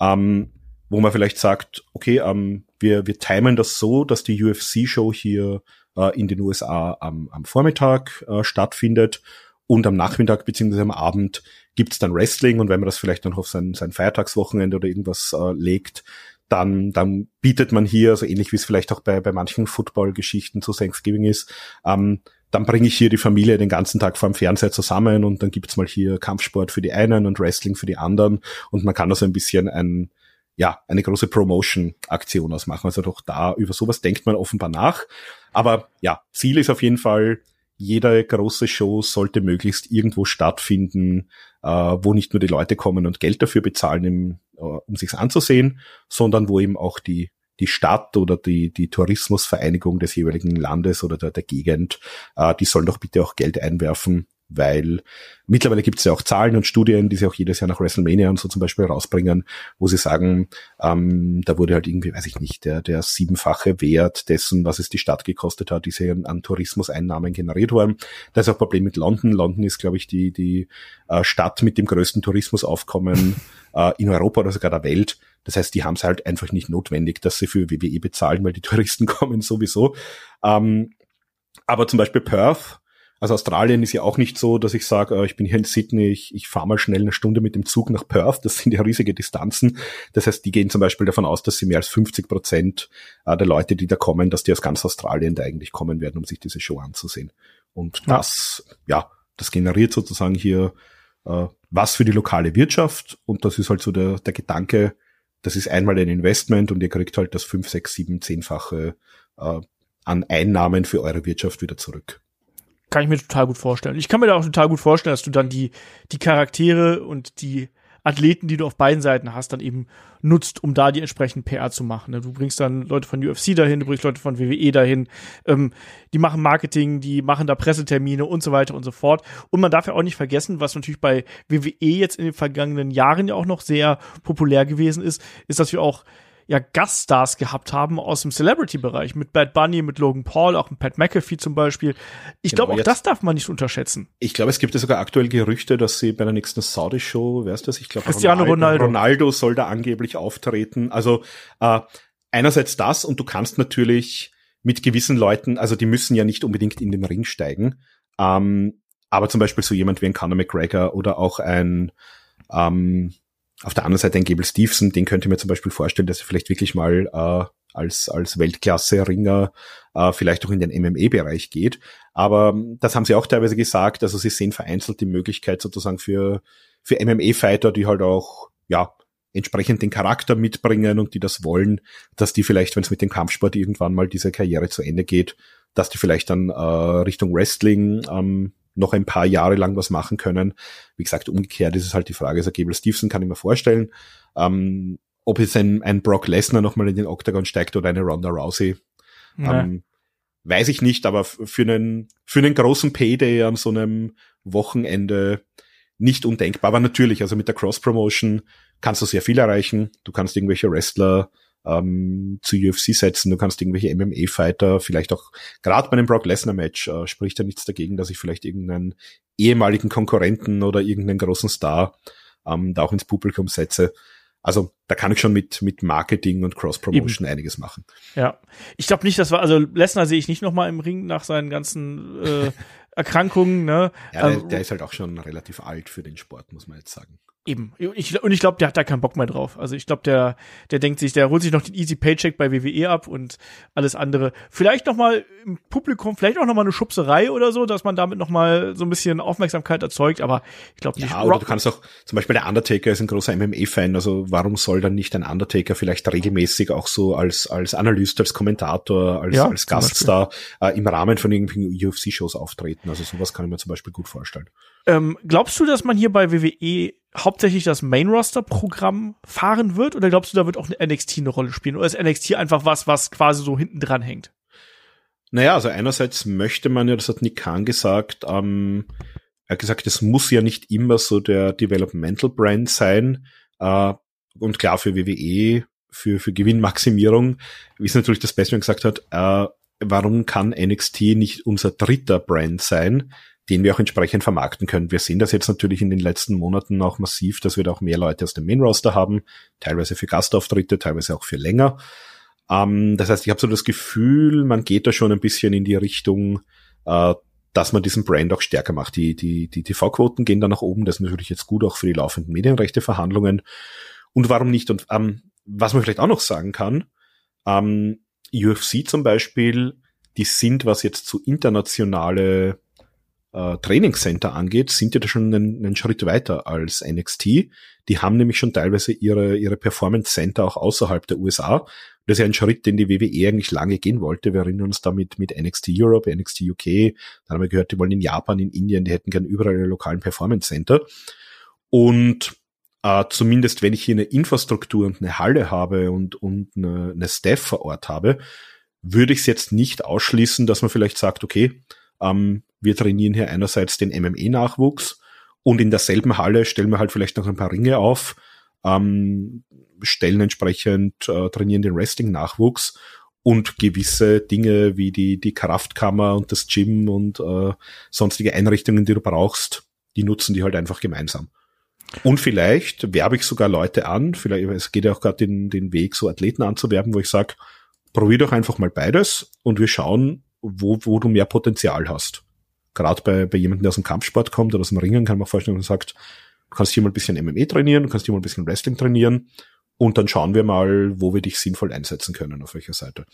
Ähm, wo man vielleicht sagt, okay, ähm, wir, wir timen das so, dass die UFC-Show hier äh, in den USA am, am Vormittag äh, stattfindet und am Nachmittag beziehungsweise am Abend gibt's dann Wrestling und wenn man das vielleicht dann auf sein, sein Feiertagswochenende oder irgendwas äh, legt, dann, dann bietet man hier, so ähnlich wie es vielleicht auch bei, bei manchen Football-Geschichten zu Thanksgiving ist, ähm, dann bringe ich hier die Familie den ganzen Tag vor dem Fernseher zusammen und dann gibt's mal hier Kampfsport für die einen und Wrestling für die anderen und man kann also ein bisschen ein, ja, eine große Promotion-Aktion ausmachen. Also doch da, über sowas denkt man offenbar nach. Aber ja, Ziel ist auf jeden Fall, jede große Show sollte möglichst irgendwo stattfinden, äh, wo nicht nur die Leute kommen und Geld dafür bezahlen, im, äh, um sich's anzusehen, sondern wo eben auch die die Stadt oder die, die Tourismusvereinigung des jeweiligen Landes oder der, der Gegend, äh, die sollen doch bitte auch Geld einwerfen, weil mittlerweile gibt es ja auch Zahlen und Studien, die sie auch jedes Jahr nach WrestleMania und so zum Beispiel rausbringen, wo sie sagen, ähm, da wurde halt irgendwie, weiß ich nicht, der, der siebenfache Wert dessen, was es die Stadt gekostet hat, diese an Tourismuseinnahmen generiert worden. Das ist auch ein Problem mit London. London ist, glaube ich, die, die äh, Stadt mit dem größten Tourismusaufkommen (laughs) äh, in Europa oder sogar der Welt. Das heißt, die haben es halt einfach nicht notwendig, dass sie für WWE bezahlen, weil die (laughs) Touristen kommen sowieso. Ähm, aber zum Beispiel Perth, also Australien ist ja auch nicht so, dass ich sage, äh, ich bin hier in Sydney, ich, ich fahre mal schnell eine Stunde mit dem Zug nach Perth. Das sind ja riesige Distanzen. Das heißt, die gehen zum Beispiel davon aus, dass sie mehr als 50 Prozent äh, der Leute, die da kommen, dass die aus ganz Australien da eigentlich kommen werden, um sich diese Show anzusehen. Und Ja. das, ja, das generiert sozusagen hier äh, was für die lokale Wirtschaft. Und das ist halt so der, der Gedanke, das ist einmal ein Investment und ihr kriegt halt das fünf, sechs, sieben, zehnfache äh, an Einnahmen für eure Wirtschaft wieder zurück. Kann ich mir total gut vorstellen. Ich kann mir da auch total gut vorstellen, dass du dann die, die Charaktere und die Athleten, die du auf beiden Seiten hast, dann eben nutzt, um da die entsprechenden PR zu machen. ne? Du bringst dann Leute von UFC dahin, du bringst Leute von WWE dahin, ähm, die machen Marketing, die machen da Pressetermine und so weiter und so fort. Und man darf ja auch nicht vergessen, was natürlich bei WWE jetzt in den vergangenen Jahren ja auch noch sehr populär gewesen ist, ist, dass wir auch ja Gaststars gehabt haben aus dem Celebrity-Bereich mit Bad Bunny, mit Logan Paul, auch mit Pat McAfee zum Beispiel. Ich Genau, glaube, auch das darf man nicht unterschätzen. Ich glaube, es gibt ja sogar aktuell Gerüchte, dass sie bei der nächsten Saudi-Show, wer ist das? Ich glaube, Cristiano Ronaldo. Ronaldo soll da angeblich auftreten. Also äh, einerseits das und du kannst natürlich mit gewissen Leuten, also die müssen ja nicht unbedingt in den Ring steigen, ähm, aber zum Beispiel so jemand wie ein Conor McGregor oder auch ein ähm, auf der anderen Seite ein Gable Stevenson, den könnte ich mir zum Beispiel vorstellen, dass er vielleicht wirklich mal äh, als, als Weltklasse-Ringer äh, vielleicht auch in den MMA-Bereich geht. Aber das haben sie auch teilweise gesagt. Also sie sehen vereinzelt die Möglichkeit sozusagen für, für MMA-Fighter, die halt auch, ja, entsprechend den Charakter mitbringen und die das wollen, dass die vielleicht, wenn es mit dem Kampfsport irgendwann mal diese Karriere zu Ende geht, dass die vielleicht dann äh, Richtung Wrestling ähm, noch ein paar Jahre lang was machen können. Wie gesagt, umgekehrt ist es halt die Frage, also Gable Stevenson kann ich mir vorstellen. Ähm, ob jetzt ein, ein Brock Lesnar nochmal in den Octagon steigt oder eine Ronda Rousey, ähm, weiß ich nicht, aber für einen, für einen großen Payday an so einem Wochenende nicht undenkbar. Aber natürlich, also mit der Cross-Promotion kannst du sehr viel erreichen. Du kannst irgendwelche Wrestler ähm, zu UFC setzen, du kannst irgendwelche MMA-Fighter, vielleicht auch gerade bei einem Brock Lesnar-Match äh, spricht ja nichts dagegen, dass ich vielleicht irgendeinen ehemaligen Konkurrenten oder irgendeinen großen Star ähm, da auch ins Publikum setze. Also da kann ich schon mit, mit Marketing und Cross-Promotion einiges machen. Ja, ich glaube nicht, dass wir, also Lesnar sehe ich nicht noch mal im Ring nach seinen ganzen äh, (laughs) Erkrankungen. Ne? Ja, der, ähm, der ist halt auch schon relativ alt für den Sport, muss man jetzt sagen. Eben. Ich, und ich glaube, der hat da keinen Bock mehr drauf. Also ich glaube, der, der denkt sich, der holt sich noch den Easy Paycheck bei WWE ab und alles andere. Vielleicht noch mal im Publikum, vielleicht auch noch mal eine Schubserei oder so, dass man damit noch mal so ein bisschen Aufmerksamkeit erzeugt. Aber ich glaube nicht. Ja, oder du kannst auch, zum Beispiel der Undertaker ist ein großer MMA-Fan. Also warum soll dann nicht ein Undertaker vielleicht regelmäßig auch so als als Analyst, als Kommentator, als, ja, als Gaststar äh, im Rahmen von irgendwelchen UFC-Shows auftreten? Also sowas kann ich mir zum Beispiel gut vorstellen. Ähm, glaubst du, dass man hier bei WWE hauptsächlich das Main-Roster-Programm fahren wird oder glaubst du, da wird auch NXT eine Rolle spielen? Oder ist NXT einfach was, was quasi so hinten dran hängt? Naja, also einerseits möchte man ja, das hat Nick Khan gesagt, ähm, er hat gesagt, es muss ja nicht immer so der Developmental Brand sein. Äh, und klar, für WWE, für, für Gewinnmaximierung, wie es natürlich das Beste gesagt hat, äh, warum kann NXT nicht unser dritter Brand sein? Den wir auch entsprechend vermarkten können. Wir sehen das jetzt natürlich in den letzten Monaten auch massiv, dass wir da auch mehr Leute aus dem Main Roster haben, teilweise für Gastauftritte, teilweise auch für länger. Ähm, das heißt, ich habe so das Gefühl, man geht da schon ein bisschen in die Richtung, äh, dass man diesen Brand auch stärker macht. Die, die, die TV-Quoten gehen da nach oben, das ist natürlich jetzt gut auch für die laufenden Medienrechteverhandlungen. Und warum nicht? Und ähm, was man vielleicht auch noch sagen kann, ähm, UFC zum Beispiel, die sind, was jetzt zu internationale äh, Trainingscenter angeht, sind die da schon einen, einen, Schritt weiter als NXT. Die haben nämlich schon teilweise ihre, ihre Performance Center auch außerhalb der USA. Das ist ja ein Schritt, den die WWE eigentlich lange gehen wollte. Wir erinnern uns damit mit NXT Europe, NXT UK. Dann haben wir gehört, die wollen in Japan, in Indien, die hätten gern überall ihre lokalen Performance Center. Und äh, zumindest wenn ich hier eine Infrastruktur und eine Halle habe und, und eine, eine Staff vor Ort habe, würde ich es jetzt nicht ausschließen, dass man vielleicht sagt, okay, ähm, wir trainieren hier einerseits den MME-Nachwuchs und in derselben Halle stellen wir halt vielleicht noch ein paar Ringe auf, ähm, stellen entsprechend, äh, trainieren den Wrestling-Nachwuchs und gewisse Dinge wie die, die Kraftkammer und das Gym und äh, sonstige Einrichtungen, die du brauchst, die nutzen die halt einfach gemeinsam. Und vielleicht werbe ich sogar Leute an, vielleicht, es geht ja auch gerade den, den Weg, so Athleten anzuwerben, wo ich sage, probier doch einfach mal beides und wir schauen, wo, wo du mehr Potenzial hast gerade bei, bei jemandem, der aus dem Kampfsport kommt oder aus dem Ringen, kann man vorstellen, man sagt, du kannst hier mal ein bisschen MMA trainieren, du kannst hier mal ein bisschen Wrestling trainieren und dann schauen wir mal, wo wir dich sinnvoll einsetzen können, auf welcher Seite.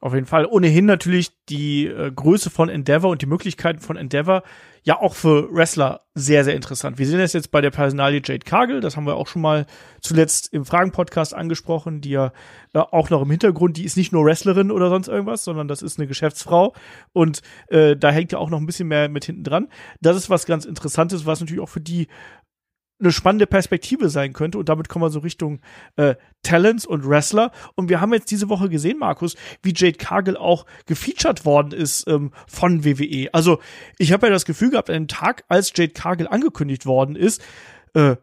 Auf jeden Fall. Ohnehin natürlich die äh, Größe von Endeavor und die Möglichkeiten von Endeavor ja auch für Wrestler sehr, sehr interessant. Wir sehen das jetzt bei der Personalie Jade Cargill, das haben wir auch schon mal zuletzt im Fragen-Podcast angesprochen, die ja äh, auch noch im Hintergrund, die ist nicht nur Wrestlerin oder sonst irgendwas, sondern das ist eine Geschäftsfrau und äh, da hängt ja auch noch ein bisschen mehr mit hinten dran. Das ist was ganz Interessantes, was natürlich auch für die eine spannende Perspektive sein könnte. Und damit kommen wir so Richtung äh, Talents und Wrestler. Und wir haben jetzt diese Woche gesehen, Markus, wie Jade Cargill auch gefeatured worden ist ähm, von WWE. Also ich habe ja das Gefühl gehabt, an dem Tag, als Jade Cargill angekündigt worden ist, äh,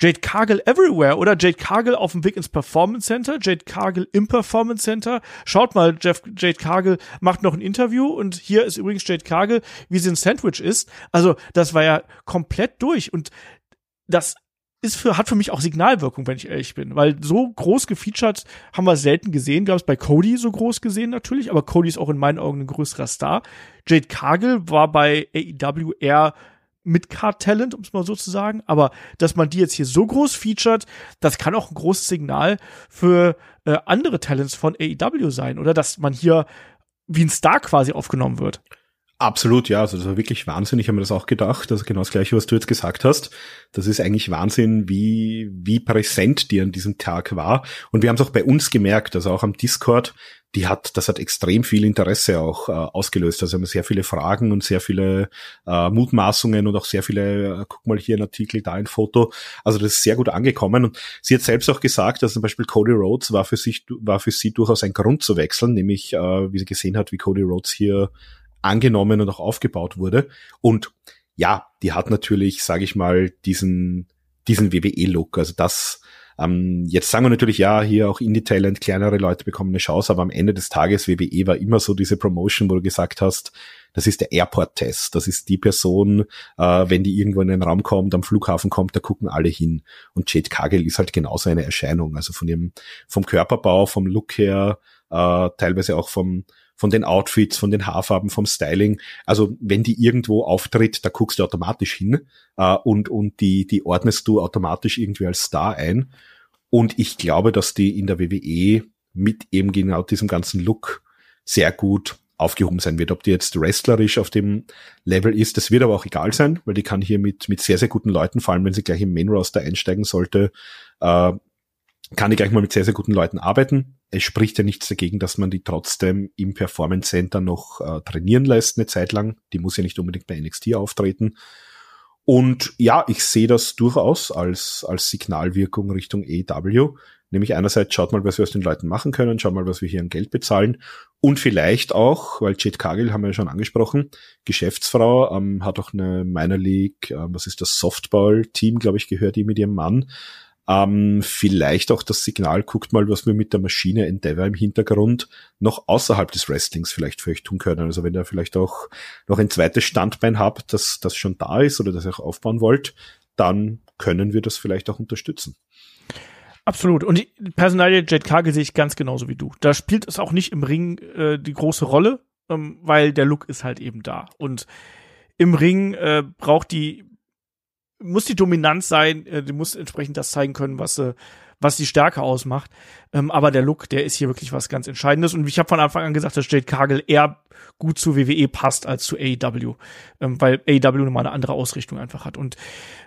Jade Cargill everywhere oder Jade Cargill auf dem Weg ins Performance Center, Jade Cargill im Performance Center. Schaut mal, Jeff, Jade Cargill macht noch ein Interview und hier ist übrigens Jade Cargill, wie sie ein Sandwich ist. Also das war ja komplett durch und das ist für, hat für mich auch Signalwirkung, wenn ich ehrlich bin, weil so groß gefeatured haben wir selten gesehen. Wir haben es bei Cody so groß gesehen natürlich, aber Cody ist auch in meinen Augen ein größerer Star. Jade Cargill war bei AEW eher Mid-Card-Talent, um es mal so zu sagen. Aber dass man die jetzt hier so groß featured, das kann auch ein großes Signal für äh, andere Talents von AEW sein, oder? Dass man hier wie ein Star quasi aufgenommen wird. Absolut, ja. Also das war wirklich Wahnsinn. Ich habe mir das auch gedacht. Also genau das Gleiche, was du jetzt gesagt hast. Das ist eigentlich Wahnsinn, wie, wie präsent die an diesem Tag war. Und wir haben es auch bei uns gemerkt, also auch am Discord, die hat, das hat extrem viel Interesse auch äh, ausgelöst. Also haben sehr viele Fragen und sehr viele äh, Mutmaßungen und auch sehr viele, äh, guck mal hier ein Artikel, da ein Foto. Also das ist sehr gut angekommen. Und sie hat selbst auch gesagt, dass zum Beispiel Cody Rhodes war für sich, war für sie durchaus ein Grund zu wechseln, nämlich äh, wie sie gesehen hat, wie Cody Rhodes hier angenommen und auch aufgebaut wurde. Und ja, die hat natürlich, sage ich mal, diesen, diesen WWE-Look. Also das, ähm, jetzt sagen wir natürlich, ja, hier auch Indie-Talent, kleinere Leute bekommen eine Chance, aber am Ende des Tages, WWE war immer so diese Promotion, wo du gesagt hast, das ist der Airport-Test. Das ist die Person, äh, wenn die irgendwo in den Raum kommt, am Flughafen kommt, da gucken alle hin. Und Jade Cargill ist halt genauso eine Erscheinung. Also von ihrem, vom Körperbau, vom Look her, äh, teilweise auch vom, von den Outfits, von den Haarfarben, vom Styling. Also wenn die irgendwo auftritt, da guckst du automatisch hin äh, und, und die, die ordnest du automatisch irgendwie als Star ein. Und ich glaube, dass die in der WWE mit eben genau diesem ganzen Look sehr gut aufgehoben sein wird. Ob die jetzt wrestlerisch auf dem Level ist, das wird aber auch egal sein, weil die kann hier mit, mit sehr, sehr guten Leuten, vor allem wenn sie gleich im Main Roster einsteigen sollte, äh, kann die gleich mal mit sehr, sehr guten Leuten arbeiten. Es spricht ja nichts dagegen, dass man die trotzdem im Performance Center noch äh, trainieren lässt eine Zeit lang. Die muss ja nicht unbedingt bei NXT auftreten. Und ja, ich sehe das durchaus als, als Signalwirkung Richtung AEW. Nämlich einerseits schaut mal, was wir aus den Leuten machen können, schaut mal, was wir hier an Geld bezahlen. Und vielleicht auch, weil Jade Cargill haben wir ja schon angesprochen, Geschäftsfrau, ähm, hat auch eine Minor League, äh, was ist das, Softball-Team, glaube ich, gehört die mit ihrem Mann. Ähm, vielleicht auch das Signal, guckt mal, was wir mit der Maschine Endeavor im Hintergrund noch außerhalb des Wrestlings vielleicht für euch tun können. Also wenn ihr vielleicht auch noch ein zweites Standbein habt, das, das schon da ist oder das ihr auch aufbauen wollt, dann können wir das vielleicht auch unterstützen. Absolut. Und die Personalie Jet Cargill sehe ich ganz genauso wie du. Da spielt es auch nicht im Ring äh, die große Rolle, ähm, weil der Look ist halt eben da. Und im Ring äh, braucht die muss die Dominanz sein, äh, die muss entsprechend das zeigen können, was äh, was die Stärke ausmacht. Ähm, aber der Look, der ist hier wirklich was ganz Entscheidendes. Und ich habe von Anfang an gesagt, dass Jade Kagel eher gut zu WWE passt als zu AEW, ähm, weil AEW nochmal eine andere Ausrichtung einfach hat. Und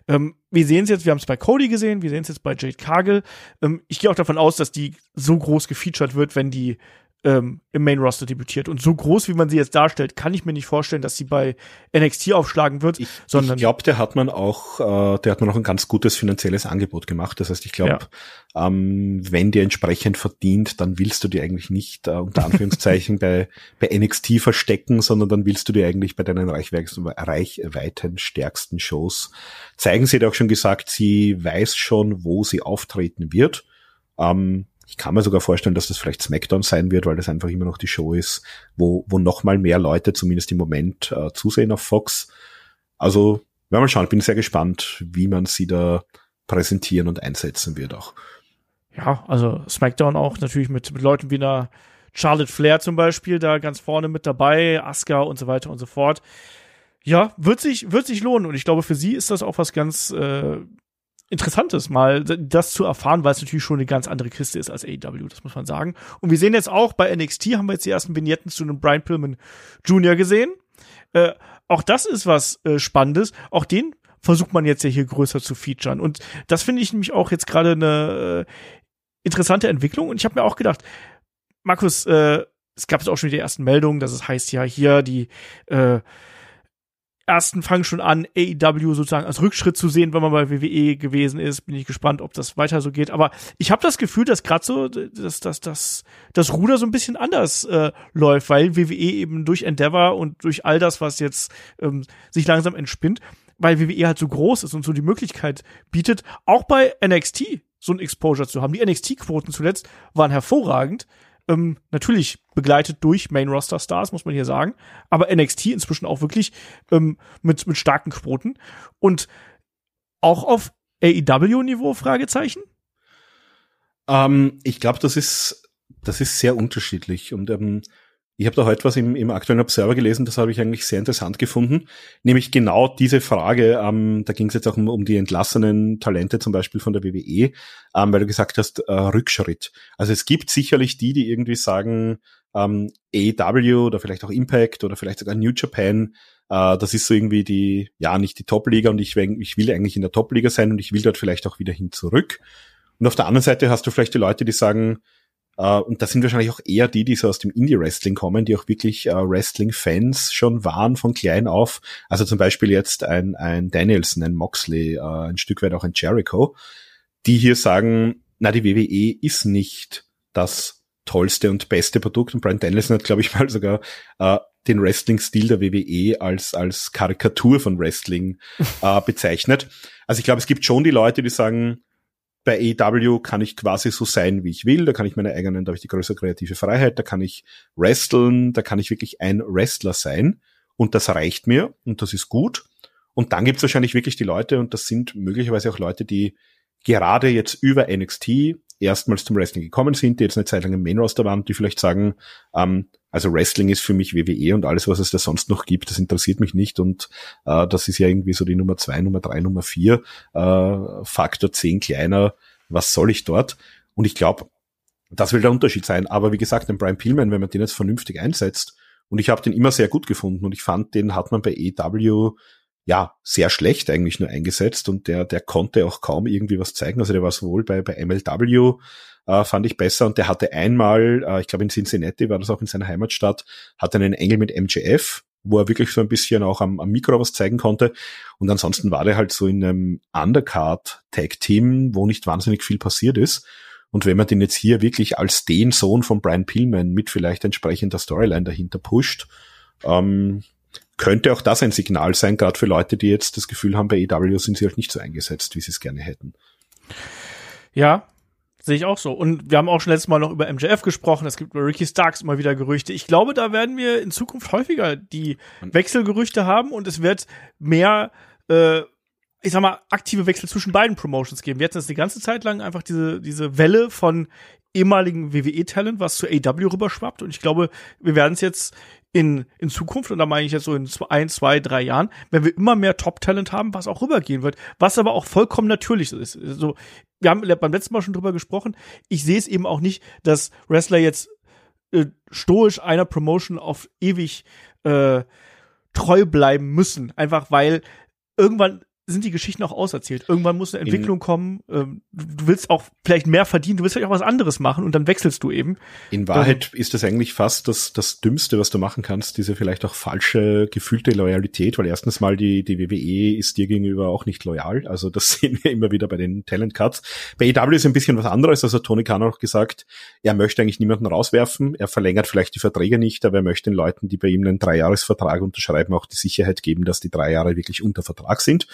ähm, wir sehen es jetzt, wir haben es bei Cody gesehen, wir sehen es jetzt bei Jade Kagel. Ähm, ich gehe auch davon aus, dass die so groß gefeatured wird, wenn die ähm, im Main Roster debütiert. Und so groß, wie man sie jetzt darstellt, kann ich mir nicht vorstellen, dass sie bei NXT aufschlagen wird. Ich, sondern ich glaube, der hat man auch, äh, der hat man auch ein ganz gutes finanzielles Angebot gemacht. Das heißt, ich glaube, ja. ähm, wenn die entsprechend verdient, dann willst du die eigentlich nicht äh, unter Anführungszeichen (laughs) bei, bei NXT verstecken, sondern dann willst du die eigentlich bei deinen Reichweiten stärksten Shows zeigen. Sie hat auch schon gesagt, sie weiß schon, wo sie auftreten wird. Ähm, ich kann mir sogar vorstellen, dass das vielleicht SmackDown sein wird, weil das einfach immer noch die Show ist, wo, wo noch mal mehr Leute zumindest im Moment äh, zusehen auf Fox. Also, werden wir mal schauen. Ich bin sehr gespannt, wie man sie da präsentieren und einsetzen wird auch. Ja, also SmackDown auch natürlich mit, mit Leuten wie einer Charlotte Flair zum Beispiel da ganz vorne mit dabei, Asuka und so weiter und so fort. Ja, wird sich, wird sich lohnen. Und ich glaube, für sie ist das auch was ganz, äh, Interessantes, mal das zu erfahren, weil es natürlich schon eine ganz andere Kiste ist als AEW, das muss man sagen. Und wir sehen jetzt auch bei NXT haben wir jetzt die ersten Vignetten zu einem Brian Pillman Jr. gesehen. Äh, auch das ist was äh, Spannendes. Auch den versucht man jetzt ja hier größer zu featuren. Und das finde ich nämlich auch jetzt gerade eine äh, interessante Entwicklung. Und ich habe mir auch gedacht, Markus, äh, es gab jetzt auch schon die ersten Meldungen, dass es heißt ja hier die äh, ersten fangen schon an, AEW sozusagen als Rückschritt zu sehen, wenn man bei WWE gewesen ist. Bin ich gespannt, ob das weiter so geht. Aber ich habe das Gefühl, dass gerade so dass, dass, dass das Ruder so ein bisschen anders äh, läuft, weil WWE eben durch Endeavor und durch all das, was jetzt ähm, sich langsam entspinnt, weil WWE halt so groß ist und so die Möglichkeit bietet, auch bei NXT so ein Exposure zu haben. Die NXT-Quoten zuletzt waren hervorragend. Ähm, natürlich begleitet durch Main Roster Stars, muss man hier sagen. Aber NXT inzwischen auch wirklich ähm, mit, mit starken Quoten. Und auch auf AEW-Niveau, Fragezeichen? Ähm, ich glaube, das ist, das ist sehr unterschiedlich. Und ähm, ich habe da heute was im, im aktuellen Observer gelesen, das habe ich eigentlich sehr interessant gefunden, nämlich genau diese Frage, ähm, da ging es jetzt auch um, um die entlassenen Talente zum Beispiel von der WWE, ähm, weil du gesagt hast, äh, Rückschritt. Also es gibt sicherlich die, die irgendwie sagen, ähm, AEW oder vielleicht auch Impact oder vielleicht sogar New Japan, äh, das ist so irgendwie die, ja, nicht die Top-Liga und ich, ich will eigentlich in der Top-Liga sein und ich will dort vielleicht auch wieder hin zurück. Und auf der anderen Seite hast du vielleicht die Leute, die sagen, Uh, und das sind wahrscheinlich auch eher die, die so aus dem Indie-Wrestling kommen, die auch wirklich uh, Wrestling-Fans schon waren von klein auf. Also zum Beispiel jetzt ein, ein Danielson, ein Moxley, uh, ein Stück weit auch ein Jericho, die hier sagen, na, die WWE ist nicht das tollste und beste Produkt. Und Brian Danielson hat, glaube ich, (laughs) mal sogar den Wrestling-Stil der WWE als, als Karikatur von Wrestling bezeichnet. Also ich glaube, es gibt schon die Leute, die sagen, bei AEW kann ich quasi so sein, wie ich will. Da kann ich meine eigenen, da habe ich die größere kreative Freiheit. Da kann ich wresteln. Da kann ich wirklich ein Wrestler sein. Und das reicht mir. Und das ist gut. Und dann gibt es wahrscheinlich wirklich die Leute, und das sind möglicherweise auch Leute, die gerade jetzt über NXT erstmals zum Wrestling gekommen sind, die jetzt eine Zeit lang im Main Roster waren, die vielleicht sagen, ähm, also Wrestling ist für mich WWE und alles, was es da sonst noch gibt, das interessiert mich nicht und äh, das ist ja irgendwie so die Nummer zwei, Nummer drei, Nummer vier, äh, Faktor zehn kleiner, was soll ich dort? Und ich glaube, das will der Unterschied sein. Aber wie gesagt, den Brian Pillman, wenn man den jetzt vernünftig einsetzt, und ich habe den immer sehr gut gefunden und ich fand, den hat man bei EW ja, sehr schlecht eigentlich nur eingesetzt und der, der konnte auch kaum irgendwie was zeigen. Also der war sowohl bei, bei MLW, äh, fand ich besser und der hatte einmal, äh, ich glaube in Cincinnati war das auch in seiner Heimatstadt, hatte einen Engel mit MJF, wo er wirklich so ein bisschen auch am, am Mikro was zeigen konnte. Und ansonsten war der halt so in einem Undercard-Tag-Team, wo nicht wahnsinnig viel passiert ist. Und wenn man den jetzt hier wirklich als den Sohn von Brian Pillman mit vielleicht entsprechender Storyline dahinter pusht, ähm, könnte auch das ein Signal sein, gerade für Leute, die jetzt das Gefühl haben, bei EW sind sie halt nicht so eingesetzt, wie sie es gerne hätten. Ja, sehe ich auch so. Und wir haben auch schon letztes Mal noch über MJF gesprochen. Es gibt über Ricky Starks immer wieder Gerüchte. Ich glaube, da werden wir in Zukunft häufiger die Wechselgerüchte haben und es wird mehr, äh, ich sag mal, aktive Wechsel zwischen beiden Promotions geben. Wir hatten jetzt die ganze Zeit lang einfach diese, diese Welle von ehemaligen WWE-Talent, was zu AW rüberschwappt. Und ich glaube, wir werden es jetzt in, in Zukunft, und da meine ich jetzt so in ein, zwei, drei Jahren, wenn wir immer mehr Top-Talent haben, was auch rübergehen wird, was aber auch vollkommen natürlich ist. Also, wir haben beim letzten Mal schon drüber gesprochen, ich sehe es eben auch nicht, dass Wrestler jetzt äh, stoisch einer Promotion auf ewig äh, treu bleiben müssen, einfach weil irgendwann sind die Geschichten auch auserzählt. Irgendwann muss eine Entwicklung in, kommen. Ähm, du willst auch vielleicht mehr verdienen, du willst vielleicht auch was anderes machen und dann wechselst du eben. In Wahrheit ähm, ist das eigentlich fast das, das Dümmste, was du machen kannst, diese vielleicht auch falsche gefühlte Loyalität, weil erstens mal die, die WWE ist dir gegenüber auch nicht loyal. Also das (laughs) sehen wir immer wieder bei den Talent Cuts. Bei EW ist ein bisschen was anderes. Also Tony Khan hat auch gesagt, er möchte eigentlich niemanden rauswerfen. Er verlängert vielleicht die Verträge nicht, aber er möchte den Leuten, die bei ihm einen Dreijahresvertrag unterschreiben, auch die Sicherheit geben, dass die drei Jahre wirklich unter Vertrag sind.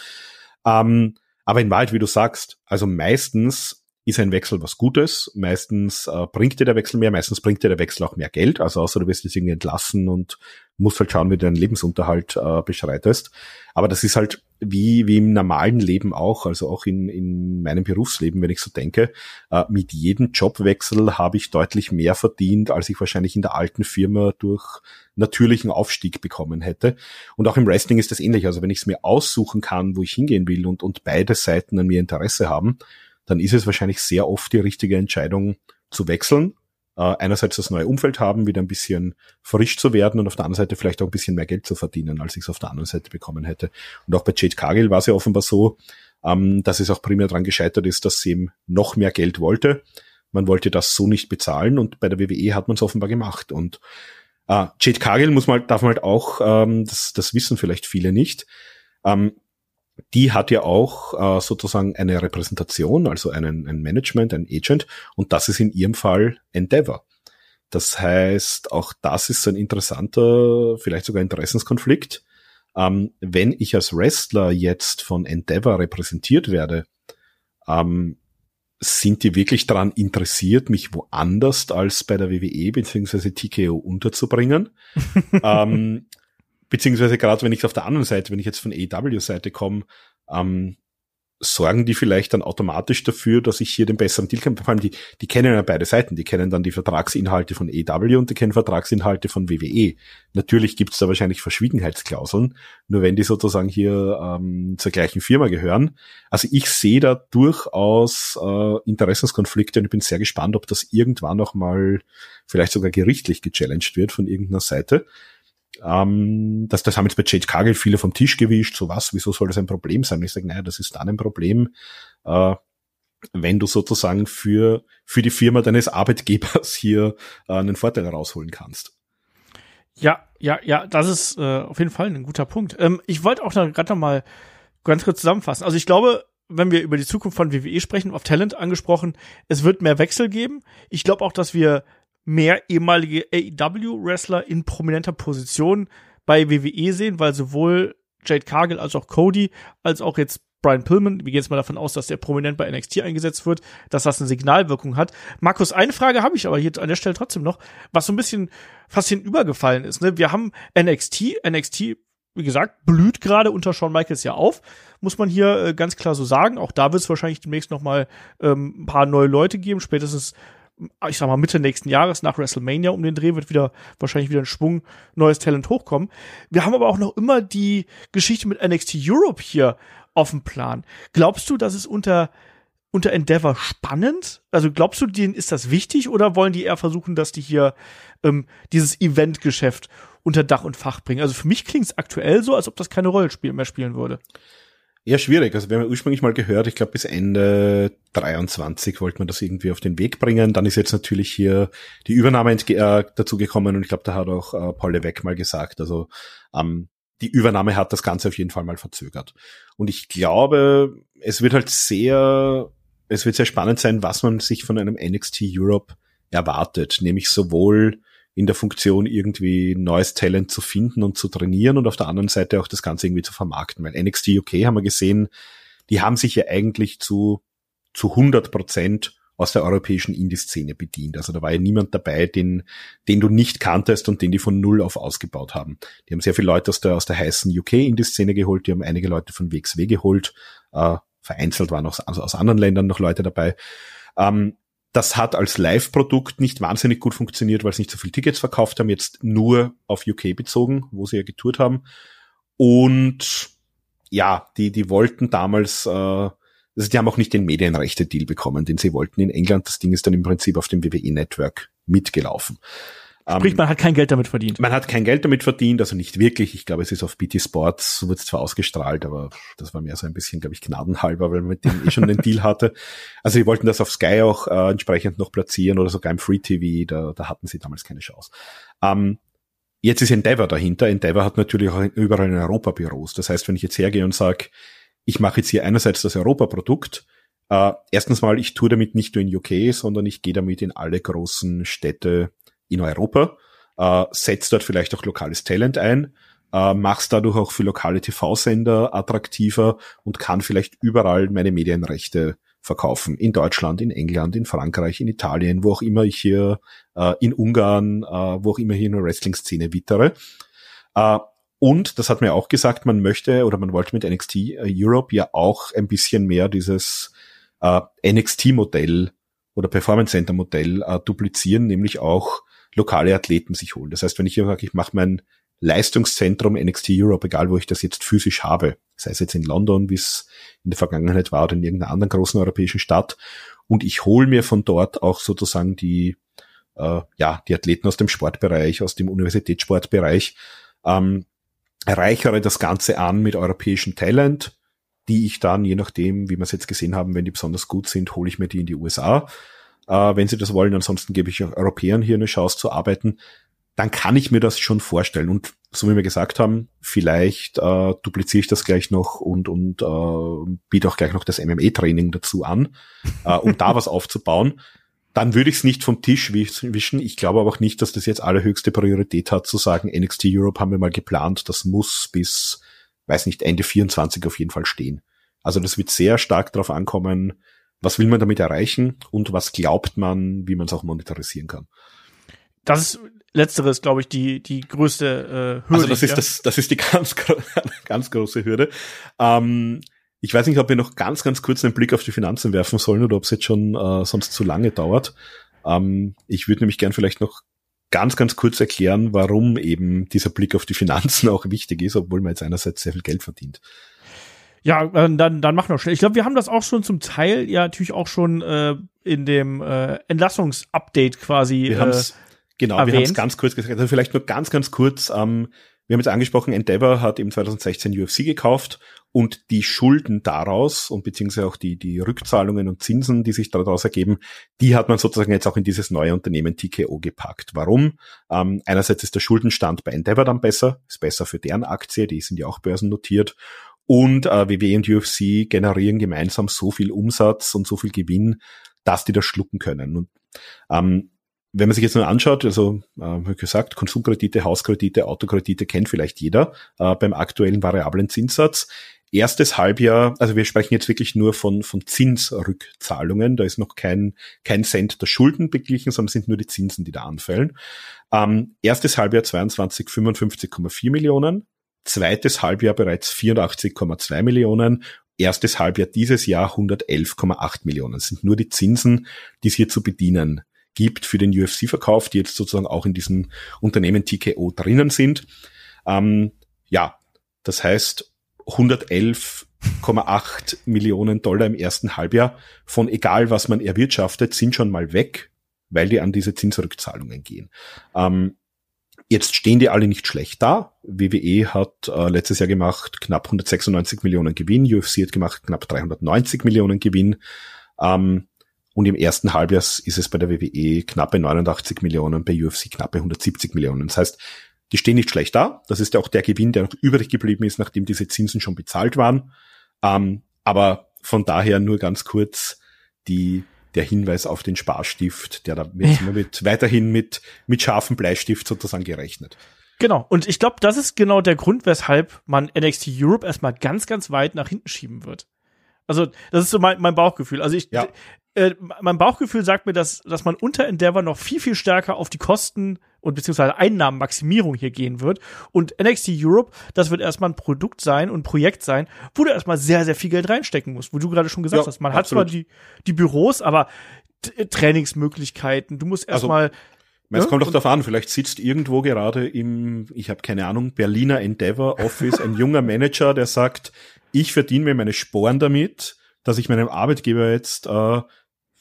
Ähm, aber in Wahrheit, wie du sagst, also meistens ist ein Wechsel was Gutes. Meistens äh, bringt dir der Wechsel mehr, meistens bringt dir der Wechsel auch mehr Geld. Also außer du wirst jetzt irgendwie entlassen und musst halt schauen, wie du deinen Lebensunterhalt äh, beschreitest. Aber das ist halt wie, wie im normalen Leben auch, also auch in, in meinem Berufsleben, wenn ich so denke, äh, mit jedem Jobwechsel habe ich deutlich mehr verdient, als ich wahrscheinlich in der alten Firma durch natürlichen Aufstieg bekommen hätte. Und auch im Wrestling ist das ähnlich. Also wenn ich es mir aussuchen kann, wo ich hingehen will und, und beide Seiten an mir Interesse haben, dann ist es wahrscheinlich sehr oft die richtige Entscheidung zu wechseln. Äh, einerseits das neue Umfeld haben, wieder ein bisschen frisch zu werden und auf der anderen Seite vielleicht auch ein bisschen mehr Geld zu verdienen, als ich es auf der anderen Seite bekommen hätte. Und auch bei Jade Cargill war es ja offenbar so, ähm, dass es auch primär daran gescheitert ist, dass sie eben noch mehr Geld wollte. Man wollte das so nicht bezahlen und bei der WWE hat man es offenbar gemacht. Und äh, Jade Cargill muss man, darf man halt auch, ähm, das, das wissen vielleicht viele nicht, ähm, die hat ja auch äh, sozusagen eine Repräsentation, also einen, ein Management, ein Agent, und das ist in ihrem Fall Endeavor. Das heißt, auch das ist ein interessanter, vielleicht sogar Interessenskonflikt. Ähm, wenn ich als Wrestler jetzt von Endeavor repräsentiert werde, ähm, sind die wirklich daran interessiert, mich woanders als bei der WWE bzw. TKO unterzubringen? (laughs) ähm, beziehungsweise gerade wenn ich auf der anderen Seite, wenn ich jetzt von AEW-Seite komme, ähm, sorgen die vielleicht dann automatisch dafür, dass ich hier den besseren Deal kann. Vor allem die, die kennen ja beide Seiten. Die kennen dann die Vertragsinhalte von EW und die kennen Vertragsinhalte von WWE. Natürlich gibt es da wahrscheinlich Verschwiegenheitsklauseln, nur wenn die sozusagen hier ähm, zur gleichen Firma gehören. Also ich sehe da durchaus äh, Interessenskonflikte und ich bin sehr gespannt, ob das irgendwann noch mal vielleicht sogar gerichtlich gechallenged wird von irgendeiner Seite. Ähm, das, das haben jetzt bei Jade Cargill viele vom Tisch gewischt, so was, wieso soll das ein Problem sein? ich sage, naja, das ist dann ein Problem, äh, wenn du sozusagen für, für die Firma deines Arbeitgebers (laughs) hier äh, einen Vorteil rausholen kannst. Ja, ja, ja, das ist äh, auf jeden Fall ein guter Punkt. Ähm, ich wollte auch gerade noch mal ganz kurz zusammenfassen. Also ich glaube, wenn wir über die Zukunft von WWE sprechen, auf Talent angesprochen, es wird mehr Wechsel geben. Ich glaube auch, dass wir mehr ehemalige AEW-Wrestler in prominenter Position bei WWE sehen, weil sowohl Jade Cargill als auch Cody, als auch jetzt Brian Pillman, wir gehen jetzt mal davon aus, dass der prominent bei NXT eingesetzt wird, dass das eine Signalwirkung hat. Markus, eine Frage habe ich aber hier an der Stelle trotzdem noch, was so ein bisschen fast hinübergefallen ist. Ne? Wir haben NXT, NXT, wie gesagt, blüht gerade unter Shawn Michaels ja auf, muss man hier äh, ganz klar so sagen. Auch da wird es wahrscheinlich demnächst noch mal ähm, ein paar neue Leute geben, spätestens ich sag mal, Mitte nächsten Jahres nach WrestleMania um den Dreh wird wieder wahrscheinlich wieder ein Schwung neues Talent hochkommen. Wir haben aber auch noch immer die Geschichte mit NXT Europe hier auf dem Plan. Glaubst du, dass es unter unter Endeavor spannend? Also glaubst du, denen ist das wichtig oder wollen die eher versuchen, dass die hier ähm, dieses Eventgeschäft unter Dach und Fach bringen? Also für mich klingt es aktuell so, als ob das keine Rolle mehr spielen würde. Ja, schwierig. Also wir haben ursprünglich mal gehört, ich glaube bis Ende 23 wollte man das irgendwie auf den Weg bringen. Dann ist jetzt natürlich hier die Übernahme äh, dazu gekommen und ich glaube, da hat auch äh, Paul Levesque mal gesagt, also ähm, die Übernahme hat das Ganze auf jeden Fall mal verzögert. Und ich glaube, es wird halt sehr, es wird sehr spannend sein, was man sich von einem NXT Europe erwartet, nämlich sowohl in der Funktion irgendwie neues Talent zu finden und zu trainieren und auf der anderen Seite auch das Ganze irgendwie zu vermarkten. Weil NXT UK haben wir gesehen, die haben sich ja eigentlich zu, zu 100 Prozent aus der europäischen Indie-Szene bedient. Also da war ja niemand dabei, den, den du nicht kanntest und den die von Null auf ausgebaut haben. Die haben sehr viele Leute aus der, aus der heißen UK-Indie-Szene geholt, die haben einige Leute von WXW geholt, äh, vereinzelt waren auch also aus anderen Ländern noch Leute dabei. Ähm, das hat als Live-Produkt nicht wahnsinnig gut funktioniert, weil sie nicht so viele Tickets verkauft haben, jetzt nur auf UK bezogen, wo sie ja getourt haben. Und ja, die, die wollten damals, äh, also die haben auch nicht den Medienrechte-Deal bekommen, den sie wollten in England. Das Ding ist dann im Prinzip auf dem WWE-Network mitgelaufen. Sprich, ähm, man hat kein Geld damit verdient. Man hat kein Geld damit verdient, also nicht wirklich. Ich glaube, es ist auf BT Sports, so wird es zwar ausgestrahlt, aber das war mehr so ein bisschen, glaube ich, gnadenhalber, weil man mit dem eh schon den Deal hatte. Also sie wollten das auf Sky auch äh, entsprechend noch platzieren oder sogar im Free TV, da, da hatten sie damals keine Chance. Ähm, jetzt ist Endeavor dahinter. Endeavor hat natürlich auch überall in Europa Büros. Das heißt, wenn ich jetzt hergehe und sage, ich mache jetzt hier einerseits das Europa-Produkt, äh, erstens mal, ich tue damit nicht nur in UK, sondern ich gehe damit in alle großen Städte in Europa, äh, setzt dort vielleicht auch lokales Talent ein, äh, machst dadurch auch für lokale TV-Sender attraktiver und kann vielleicht überall meine Medienrechte verkaufen. In Deutschland, in England, in Frankreich, in Italien, wo auch immer ich hier, äh, in Ungarn, äh, wo auch immer hier in der Wrestling-Szene wittere. Äh, und das hat mir auch gesagt, man möchte oder man wollte mit NXT äh, Europe ja auch ein bisschen mehr dieses äh, NXT-Modell oder Performance Center Modell äh, duplizieren, nämlich auch lokale Athleten sich holen. Das heißt, wenn ich hier sage, ich mache mein Leistungszentrum NXT Europe, egal wo ich das jetzt physisch habe, sei es jetzt in London, wie es in der Vergangenheit war, oder in irgendeiner anderen großen europäischen Stadt, und ich hole mir von dort auch sozusagen die, äh, ja, die Athleten aus dem Sportbereich, aus dem Universitätssportbereich, ähm, reichere das Ganze an mit europäischem Talent, die ich dann, je nachdem, wie wir es jetzt gesehen haben, wenn die besonders gut sind, hole ich mir die in die USA äh, wenn sie das wollen. Ansonsten gebe ich auch Europäern hier eine Chance zu arbeiten. Dann kann ich mir das schon vorstellen. Und so wie wir gesagt haben, vielleicht äh, dupliziere ich das gleich noch und, und äh, biete auch gleich noch das MMA-Training dazu an, äh, um da (laughs) was aufzubauen. Dann würde ich es nicht vom Tisch wischen. Ich glaube aber auch nicht, dass das jetzt allerhöchste Priorität hat, zu sagen, NXT Europe haben wir mal geplant, das muss bis, weiß nicht, Ende 24 auf jeden Fall stehen. Also das wird sehr stark darauf ankommen, was will man damit erreichen und was glaubt man, wie man es auch monetarisieren kann. Das ist letzteres, glaube ich, die die größte äh, Hürde. Also das ist das das ist die (laughs) ganz ganz große Hürde. Ähm, Ich weiß nicht, ob wir noch ganz, ganz kurz einen Blick auf die Finanzen werfen sollen oder ob es jetzt schon äh, sonst zu lange dauert. Ähm, ich würde nämlich gern vielleicht noch ganz, ganz kurz erklären, warum eben dieser Blick auf die Finanzen (laughs) auch wichtig ist, obwohl man jetzt einerseits sehr viel Geld verdient. Ja, äh, dann, dann mach noch schnell. Ich glaube, wir haben das auch schon zum Teil ja natürlich auch schon äh, in dem äh, Entlassungsupdate quasi. Wir äh, genau, erwähnt. wir haben es ganz kurz gesagt. Also vielleicht nur ganz, ganz kurz. Ähm, wir haben jetzt angesprochen, Endeavor hat im 2016 UFC gekauft und die Schulden daraus und beziehungsweise auch die, die Rückzahlungen und Zinsen, die sich daraus ergeben, die hat man sozusagen jetzt auch in dieses neue Unternehmen TKO gepackt. Warum? Ähm, einerseits ist der Schuldenstand bei Endeavor dann besser, ist besser für deren Aktie, die sind ja auch börsennotiert und äh, WWE und UFC generieren gemeinsam so viel Umsatz und so viel Gewinn, dass die das schlucken können. Und ähm, wenn man sich jetzt nur anschaut, also äh, wie gesagt, Konsumkredite, Hauskredite, Autokredite kennt vielleicht jeder äh, beim aktuellen variablen Zinssatz. Erstes Halbjahr, also wir sprechen jetzt wirklich nur von, von Zinsrückzahlungen, da ist noch kein, kein Cent der Schulden beglichen, sondern sind nur die Zinsen, die da anfallen. Ähm, erstes Halbjahr 22 55,4 Millionen, zweites Halbjahr bereits 84,2 Millionen, erstes Halbjahr dieses Jahr 111,8 Millionen. Das sind nur die Zinsen, die es hier zu bedienen gibt für den UFC-Verkauf, die jetzt sozusagen auch in diesem Unternehmen TKO drinnen sind. Ähm, ja, das heißt 111,8 Millionen Dollar im ersten Halbjahr von egal was man erwirtschaftet, sind schon mal weg, weil die an diese Zinsrückzahlungen gehen. Ähm, Jetzt stehen die alle nicht schlecht da. WWE hat äh, letztes Jahr gemacht knapp 196 Millionen Gewinn, UFC hat gemacht knapp 390 Millionen Gewinn. Ähm, und im ersten Halbjahr ist es bei der WWE knappe 89 Millionen, bei UFC knappe 170 Millionen. Das heißt, die stehen nicht schlecht da. Das ist ja auch der Gewinn, der noch übrig geblieben ist, nachdem diese Zinsen schon bezahlt waren. Ähm, aber von daher nur ganz kurz die der Hinweis auf den Sparstift, der da wird ja. mit, weiterhin mit, mit scharfem Bleistift sozusagen gerechnet. Genau. Und ich glaube, das ist genau der Grund, weshalb man NXT Europe erstmal ganz, ganz weit nach hinten schieben wird. Also, das ist so mein, mein Bauchgefühl. Also ich, ja. äh, mein Bauchgefühl sagt mir, dass, dass man unter Endeavor noch viel, viel stärker auf die Kosten und beziehungsweise Einnahmenmaximierung hier gehen wird. Und NXT Europe, das wird erstmal ein Produkt sein und ein Projekt sein, wo du erstmal sehr, sehr viel Geld reinstecken musst, wo du gerade schon gesagt ja, hast. Man absolut. hat zwar die, die Büros, aber Trainingsmöglichkeiten, du musst erstmal also, es kommt doch darauf an, vielleicht sitzt irgendwo gerade im, ich habe keine Ahnung, Berliner Endeavor Office ein junger (laughs) Manager, der sagt, ich verdiene mir meine Sporen damit, dass ich meinem Arbeitgeber jetzt äh,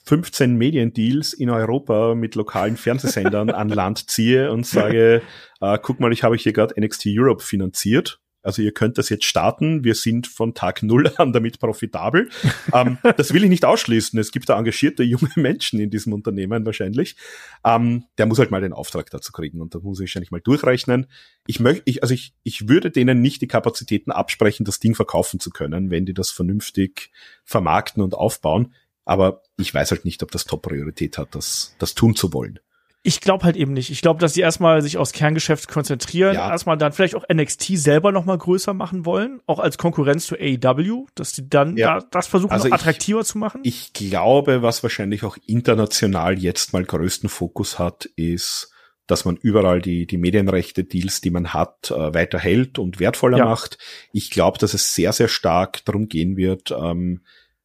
15 Mediendeals in Europa mit lokalen Fernsehsendern an Land ziehe und sage, äh, guck mal, ich habe hier gerade NXT Europe finanziert. Also ihr könnt das jetzt starten. Wir sind von Tag Null an damit profitabel. ähm, das will ich nicht ausschließen. Es gibt da engagierte junge Menschen in diesem Unternehmen wahrscheinlich. Ähm, der muss halt mal den Auftrag dazu kriegen und da muss ich wahrscheinlich mal durchrechnen. Ich möchte, ich, also ich, ich würde denen nicht die Kapazitäten absprechen, das Ding verkaufen zu können, wenn die das vernünftig vermarkten und aufbauen. Aber ich weiß halt nicht, ob das Top-Priorität hat, das, das tun zu wollen. Ich glaube halt eben nicht. Ich glaube, dass die erstmal sich aufs Kerngeschäft konzentrieren, ja. erstmal dann vielleicht auch NXT selber noch mal größer machen wollen, auch als Konkurrenz zu AEW, dass die dann ja. da, das versuchen also noch attraktiver ich, zu machen. Ich glaube, was wahrscheinlich auch international jetzt mal größten Fokus hat, ist, dass man überall die, die Medienrechte-Deals, die man hat, äh, weiter hält und wertvoller ja. macht. Ich glaube, dass es sehr, sehr stark darum gehen wird, ähm,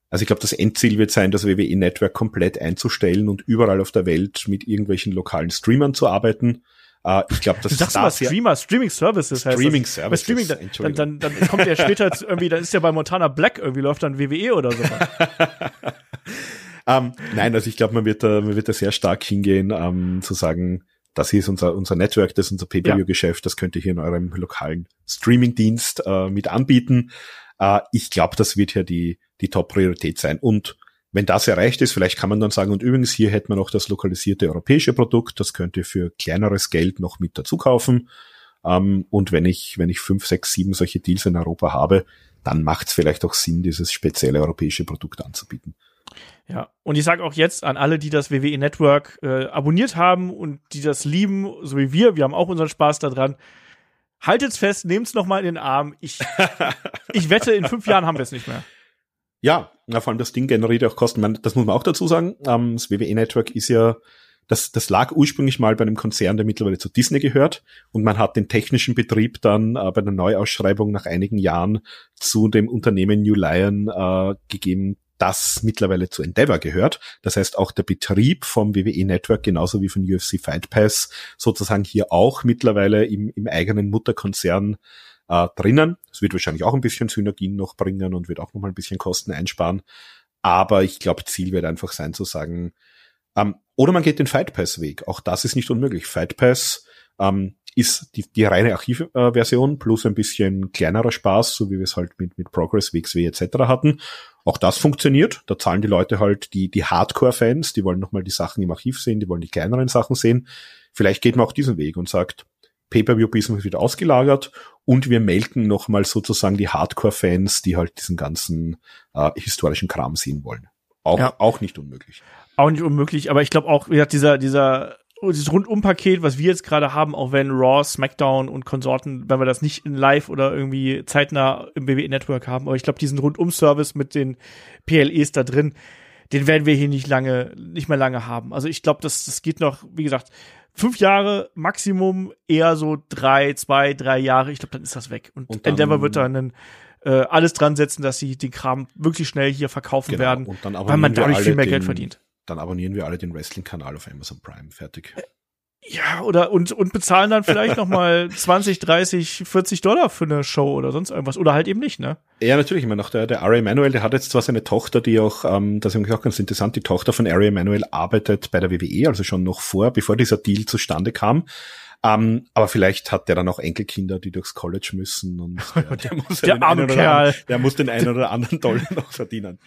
also ich glaube, das Endziel wird sein, das WWE Network komplett einzustellen und überall auf der Welt mit irgendwelchen lokalen Streamern zu arbeiten. Uh, ich glaube, das du sagst mal Streamer, Streaming Services heißt Streaming das. Services. Streaming, dann, dann, dann kommt der später irgendwie, dann ist ja bei Montana Black irgendwie läuft dann WWE oder so. um, (laughs) ähm, nein, also ich glaube, man wird da, man wird da sehr stark hingehen, um, ähm, zu sagen, das hier ist unser, unser Network, das ist unser Pay-Per-View-Geschäft, das könnt ihr hier in eurem lokalen Streaming-Dienst uh, mit anbieten. Uh, ich glaube, das wird ja die, die Top-Priorität sein. Und wenn das erreicht ist, vielleicht kann man dann sagen, und übrigens, hier hätten wir noch das lokalisierte europäische Produkt, das könnt ihr für kleineres Geld noch mit dazu kaufen. Ähm, und wenn ich, wenn ich fünf, sechs, sieben solche Deals in Europa habe, dann macht es vielleicht auch Sinn, dieses spezielle europäische Produkt anzubieten. Ja, und ich sage auch jetzt an alle, die das WWE Network äh, abonniert haben und die das lieben, so wie wir, wir haben auch unseren Spaß daran. Haltet's fest, nehmt's noch mal in den Arm. Ich, ich wette, in fünf Jahren haben wir es nicht mehr. Ja, na, vor allem das Ding generiert auch Kosten. Man, das muss man auch dazu sagen. Ähm, das WWE Network ist ja das, das lag ursprünglich mal bei einem Konzern, der mittlerweile zu Disney gehört und man hat den technischen Betrieb dann äh, bei der Neuausschreibung nach einigen Jahren zu dem Unternehmen New Lion äh, gegeben, das mittlerweile zu Endeavor gehört. Das heißt, auch der Betrieb vom WWE Network genauso wie von UFC Fight Pass sozusagen hier auch mittlerweile im, im eigenen Mutterkonzern äh, drinnen. Es wird wahrscheinlich auch ein bisschen Synergien noch bringen und wird auch noch mal ein bisschen Kosten einsparen. Aber ich glaube, Ziel wird einfach sein zu sagen, ähm, oder man geht den Fight Pass Weg. Auch das ist nicht unmöglich. Fight Pass ähm, ist die, die reine Archivversion äh, plus ein bisschen kleinerer Spaß, so wie wir es halt mit, mit Progress, WXW etc. hatten. Auch das funktioniert. Da zahlen die Leute halt die, die Hardcore-Fans, die wollen nochmal die Sachen im Archiv sehen, die wollen die kleineren Sachen sehen. Vielleicht geht man auch diesen Weg und sagt, Pay-Per-View-Business wird ausgelagert und wir melken nochmal sozusagen die Hardcore-Fans, die halt diesen ganzen äh, historischen Kram sehen wollen. Auch, ja. auch nicht unmöglich. Auch nicht unmöglich, aber ich glaube auch, wie gesagt, dieser, dieser dieses Rundumpaket, was wir jetzt gerade haben, auch wenn Raw, SmackDown und Konsorten, wenn wir das nicht in live oder irgendwie zeitnah im WWE Network haben, aber ich glaube, diesen Rundum-Service mit den PLEs da drin, den werden wir hier nicht lange, nicht mehr lange haben. Also ich glaube, das, das geht noch, wie gesagt, fünf Jahre Maximum, eher so drei, zwei, drei Jahre. Ich glaube, dann ist das weg. Und, und Endeavor wird da einen, äh, alles dran setzen, dass sie den Kram wirklich schnell hier verkaufen genau, werden, weil man dadurch viel mehr Geld verdient dann abonnieren wir alle den Wrestling-Kanal auf Amazon Prime. Fertig. Ja, oder und, und bezahlen dann vielleicht noch mal 20, 30, 40 Dollar für eine Show oder sonst irgendwas. Oder halt eben nicht, ne? Ja, natürlich. Ich meine, auch der, der Ari Emanuel, der hat jetzt zwar seine Tochter, die auch, ähm, das ist auch ganz interessant, die Tochter von Ari Emanuel arbeitet bei der WWE, also schon noch vor, bevor dieser Deal zustande kam. Ähm, aber vielleicht hat der dann auch Enkelkinder, die durchs College müssen und (laughs) ja, der, muss der arme Kerl. Anderen, der muss den einen oder anderen Dollar (laughs) noch verdienen.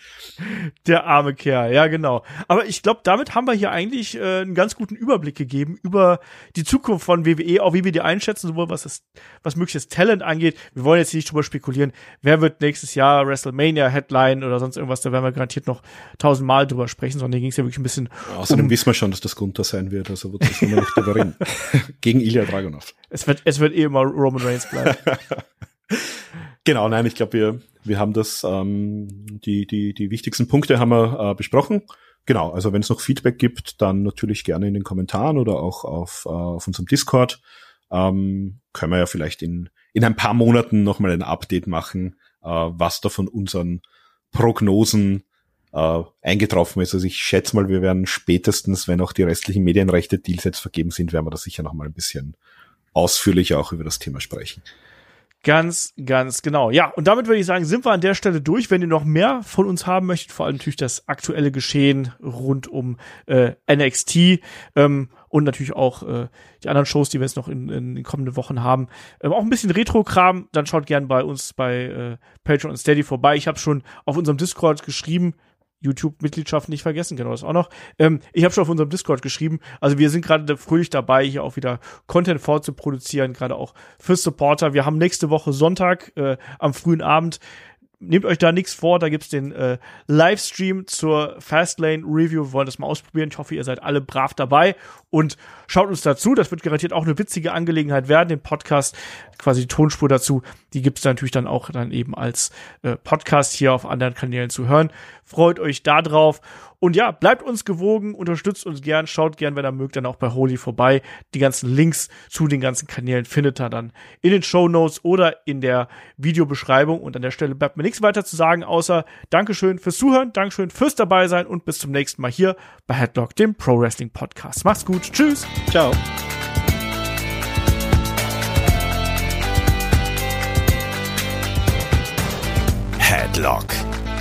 Der arme Kerl, ja genau. Aber ich glaube, damit haben wir hier eigentlich äh, einen ganz guten Überblick gegeben über die Zukunft von WWE, auch wie wir die einschätzen, sowohl was das, was mögliches Talent angeht. Wir wollen jetzt nicht drüber spekulieren, wer wird nächstes Jahr WrestleMania Headline oder sonst irgendwas, da werden wir garantiert noch tausendmal drüber sprechen, sondern hier ging es ja wirklich ein bisschen. außerdem um wissen wir schon, dass das Gunther sein wird, also wird das immer noch drüber reden. (laughs) Gegen Ilya Dragunov. Es wird, es wird eh immer Roman Reigns bleiben. (laughs) genau, nein, ich glaube, wir, wir haben das, ähm, die, die, die wichtigsten Punkte haben wir äh, besprochen. Genau, also wenn es noch Feedback gibt, dann natürlich gerne in den Kommentaren oder auch auf, äh, auf unserem Discord. Ähm, können wir ja vielleicht in, in ein paar Monaten nochmal ein Update machen, äh, was da von unseren Prognosen äh, eingetroffen ist. Also ich schätze mal, wir werden spätestens, wenn auch die restlichen Medienrechte Deals jetzt vergeben sind, werden wir da sicher noch mal ein bisschen ausführlicher auch über das Thema sprechen. Ganz, ganz genau. Ja, und damit würde ich sagen, sind wir an der Stelle durch. Wenn ihr noch mehr von uns haben möchtet, vor allem natürlich das aktuelle Geschehen rund um äh, NXT ähm, und natürlich auch äh, die anderen Shows, die wir jetzt noch in, in den kommenden Wochen haben, ähm, auch ein bisschen Retro-Kram, dann schaut gern bei uns bei äh, Patreon und Steady vorbei. Ich habe schon auf unserem Discord geschrieben, YouTube-Mitgliedschaft nicht vergessen, genau das auch noch. Ähm, ich habe schon auf unserem Discord geschrieben, also wir sind gerade fröhlich dabei, hier auch wieder Content vorzuproduzieren, gerade auch für Supporter. Wir haben nächste Woche Sonntag äh, am frühen Abend nehmt euch da nichts vor, da gibt's den äh, Livestream zur Fastlane Review. Wir wollen das mal ausprobieren. Ich hoffe, ihr seid alle brav dabei und schaut uns dazu. Das wird garantiert auch eine witzige Angelegenheit werden. Den Podcast, quasi die Tonspur dazu, die gibt's natürlich dann auch dann eben als äh, Podcast hier auf anderen Kanälen zu hören. Freut euch da drauf und ja, bleibt uns gewogen, unterstützt uns gern, schaut gern, wenn ihr mögt, dann auch bei Holy vorbei. Die ganzen Links zu den ganzen Kanälen findet ihr dann in den Show Notes oder in der Videobeschreibung. Und an der Stelle bleibt mir nichts weiter zu sagen, außer Dankeschön fürs Zuhören, Dankeschön fürs dabei sein und bis zum nächsten Mal hier bei Headlock, dem Pro Wrestling Podcast. Macht's gut. Tschüss. Ciao. Headlock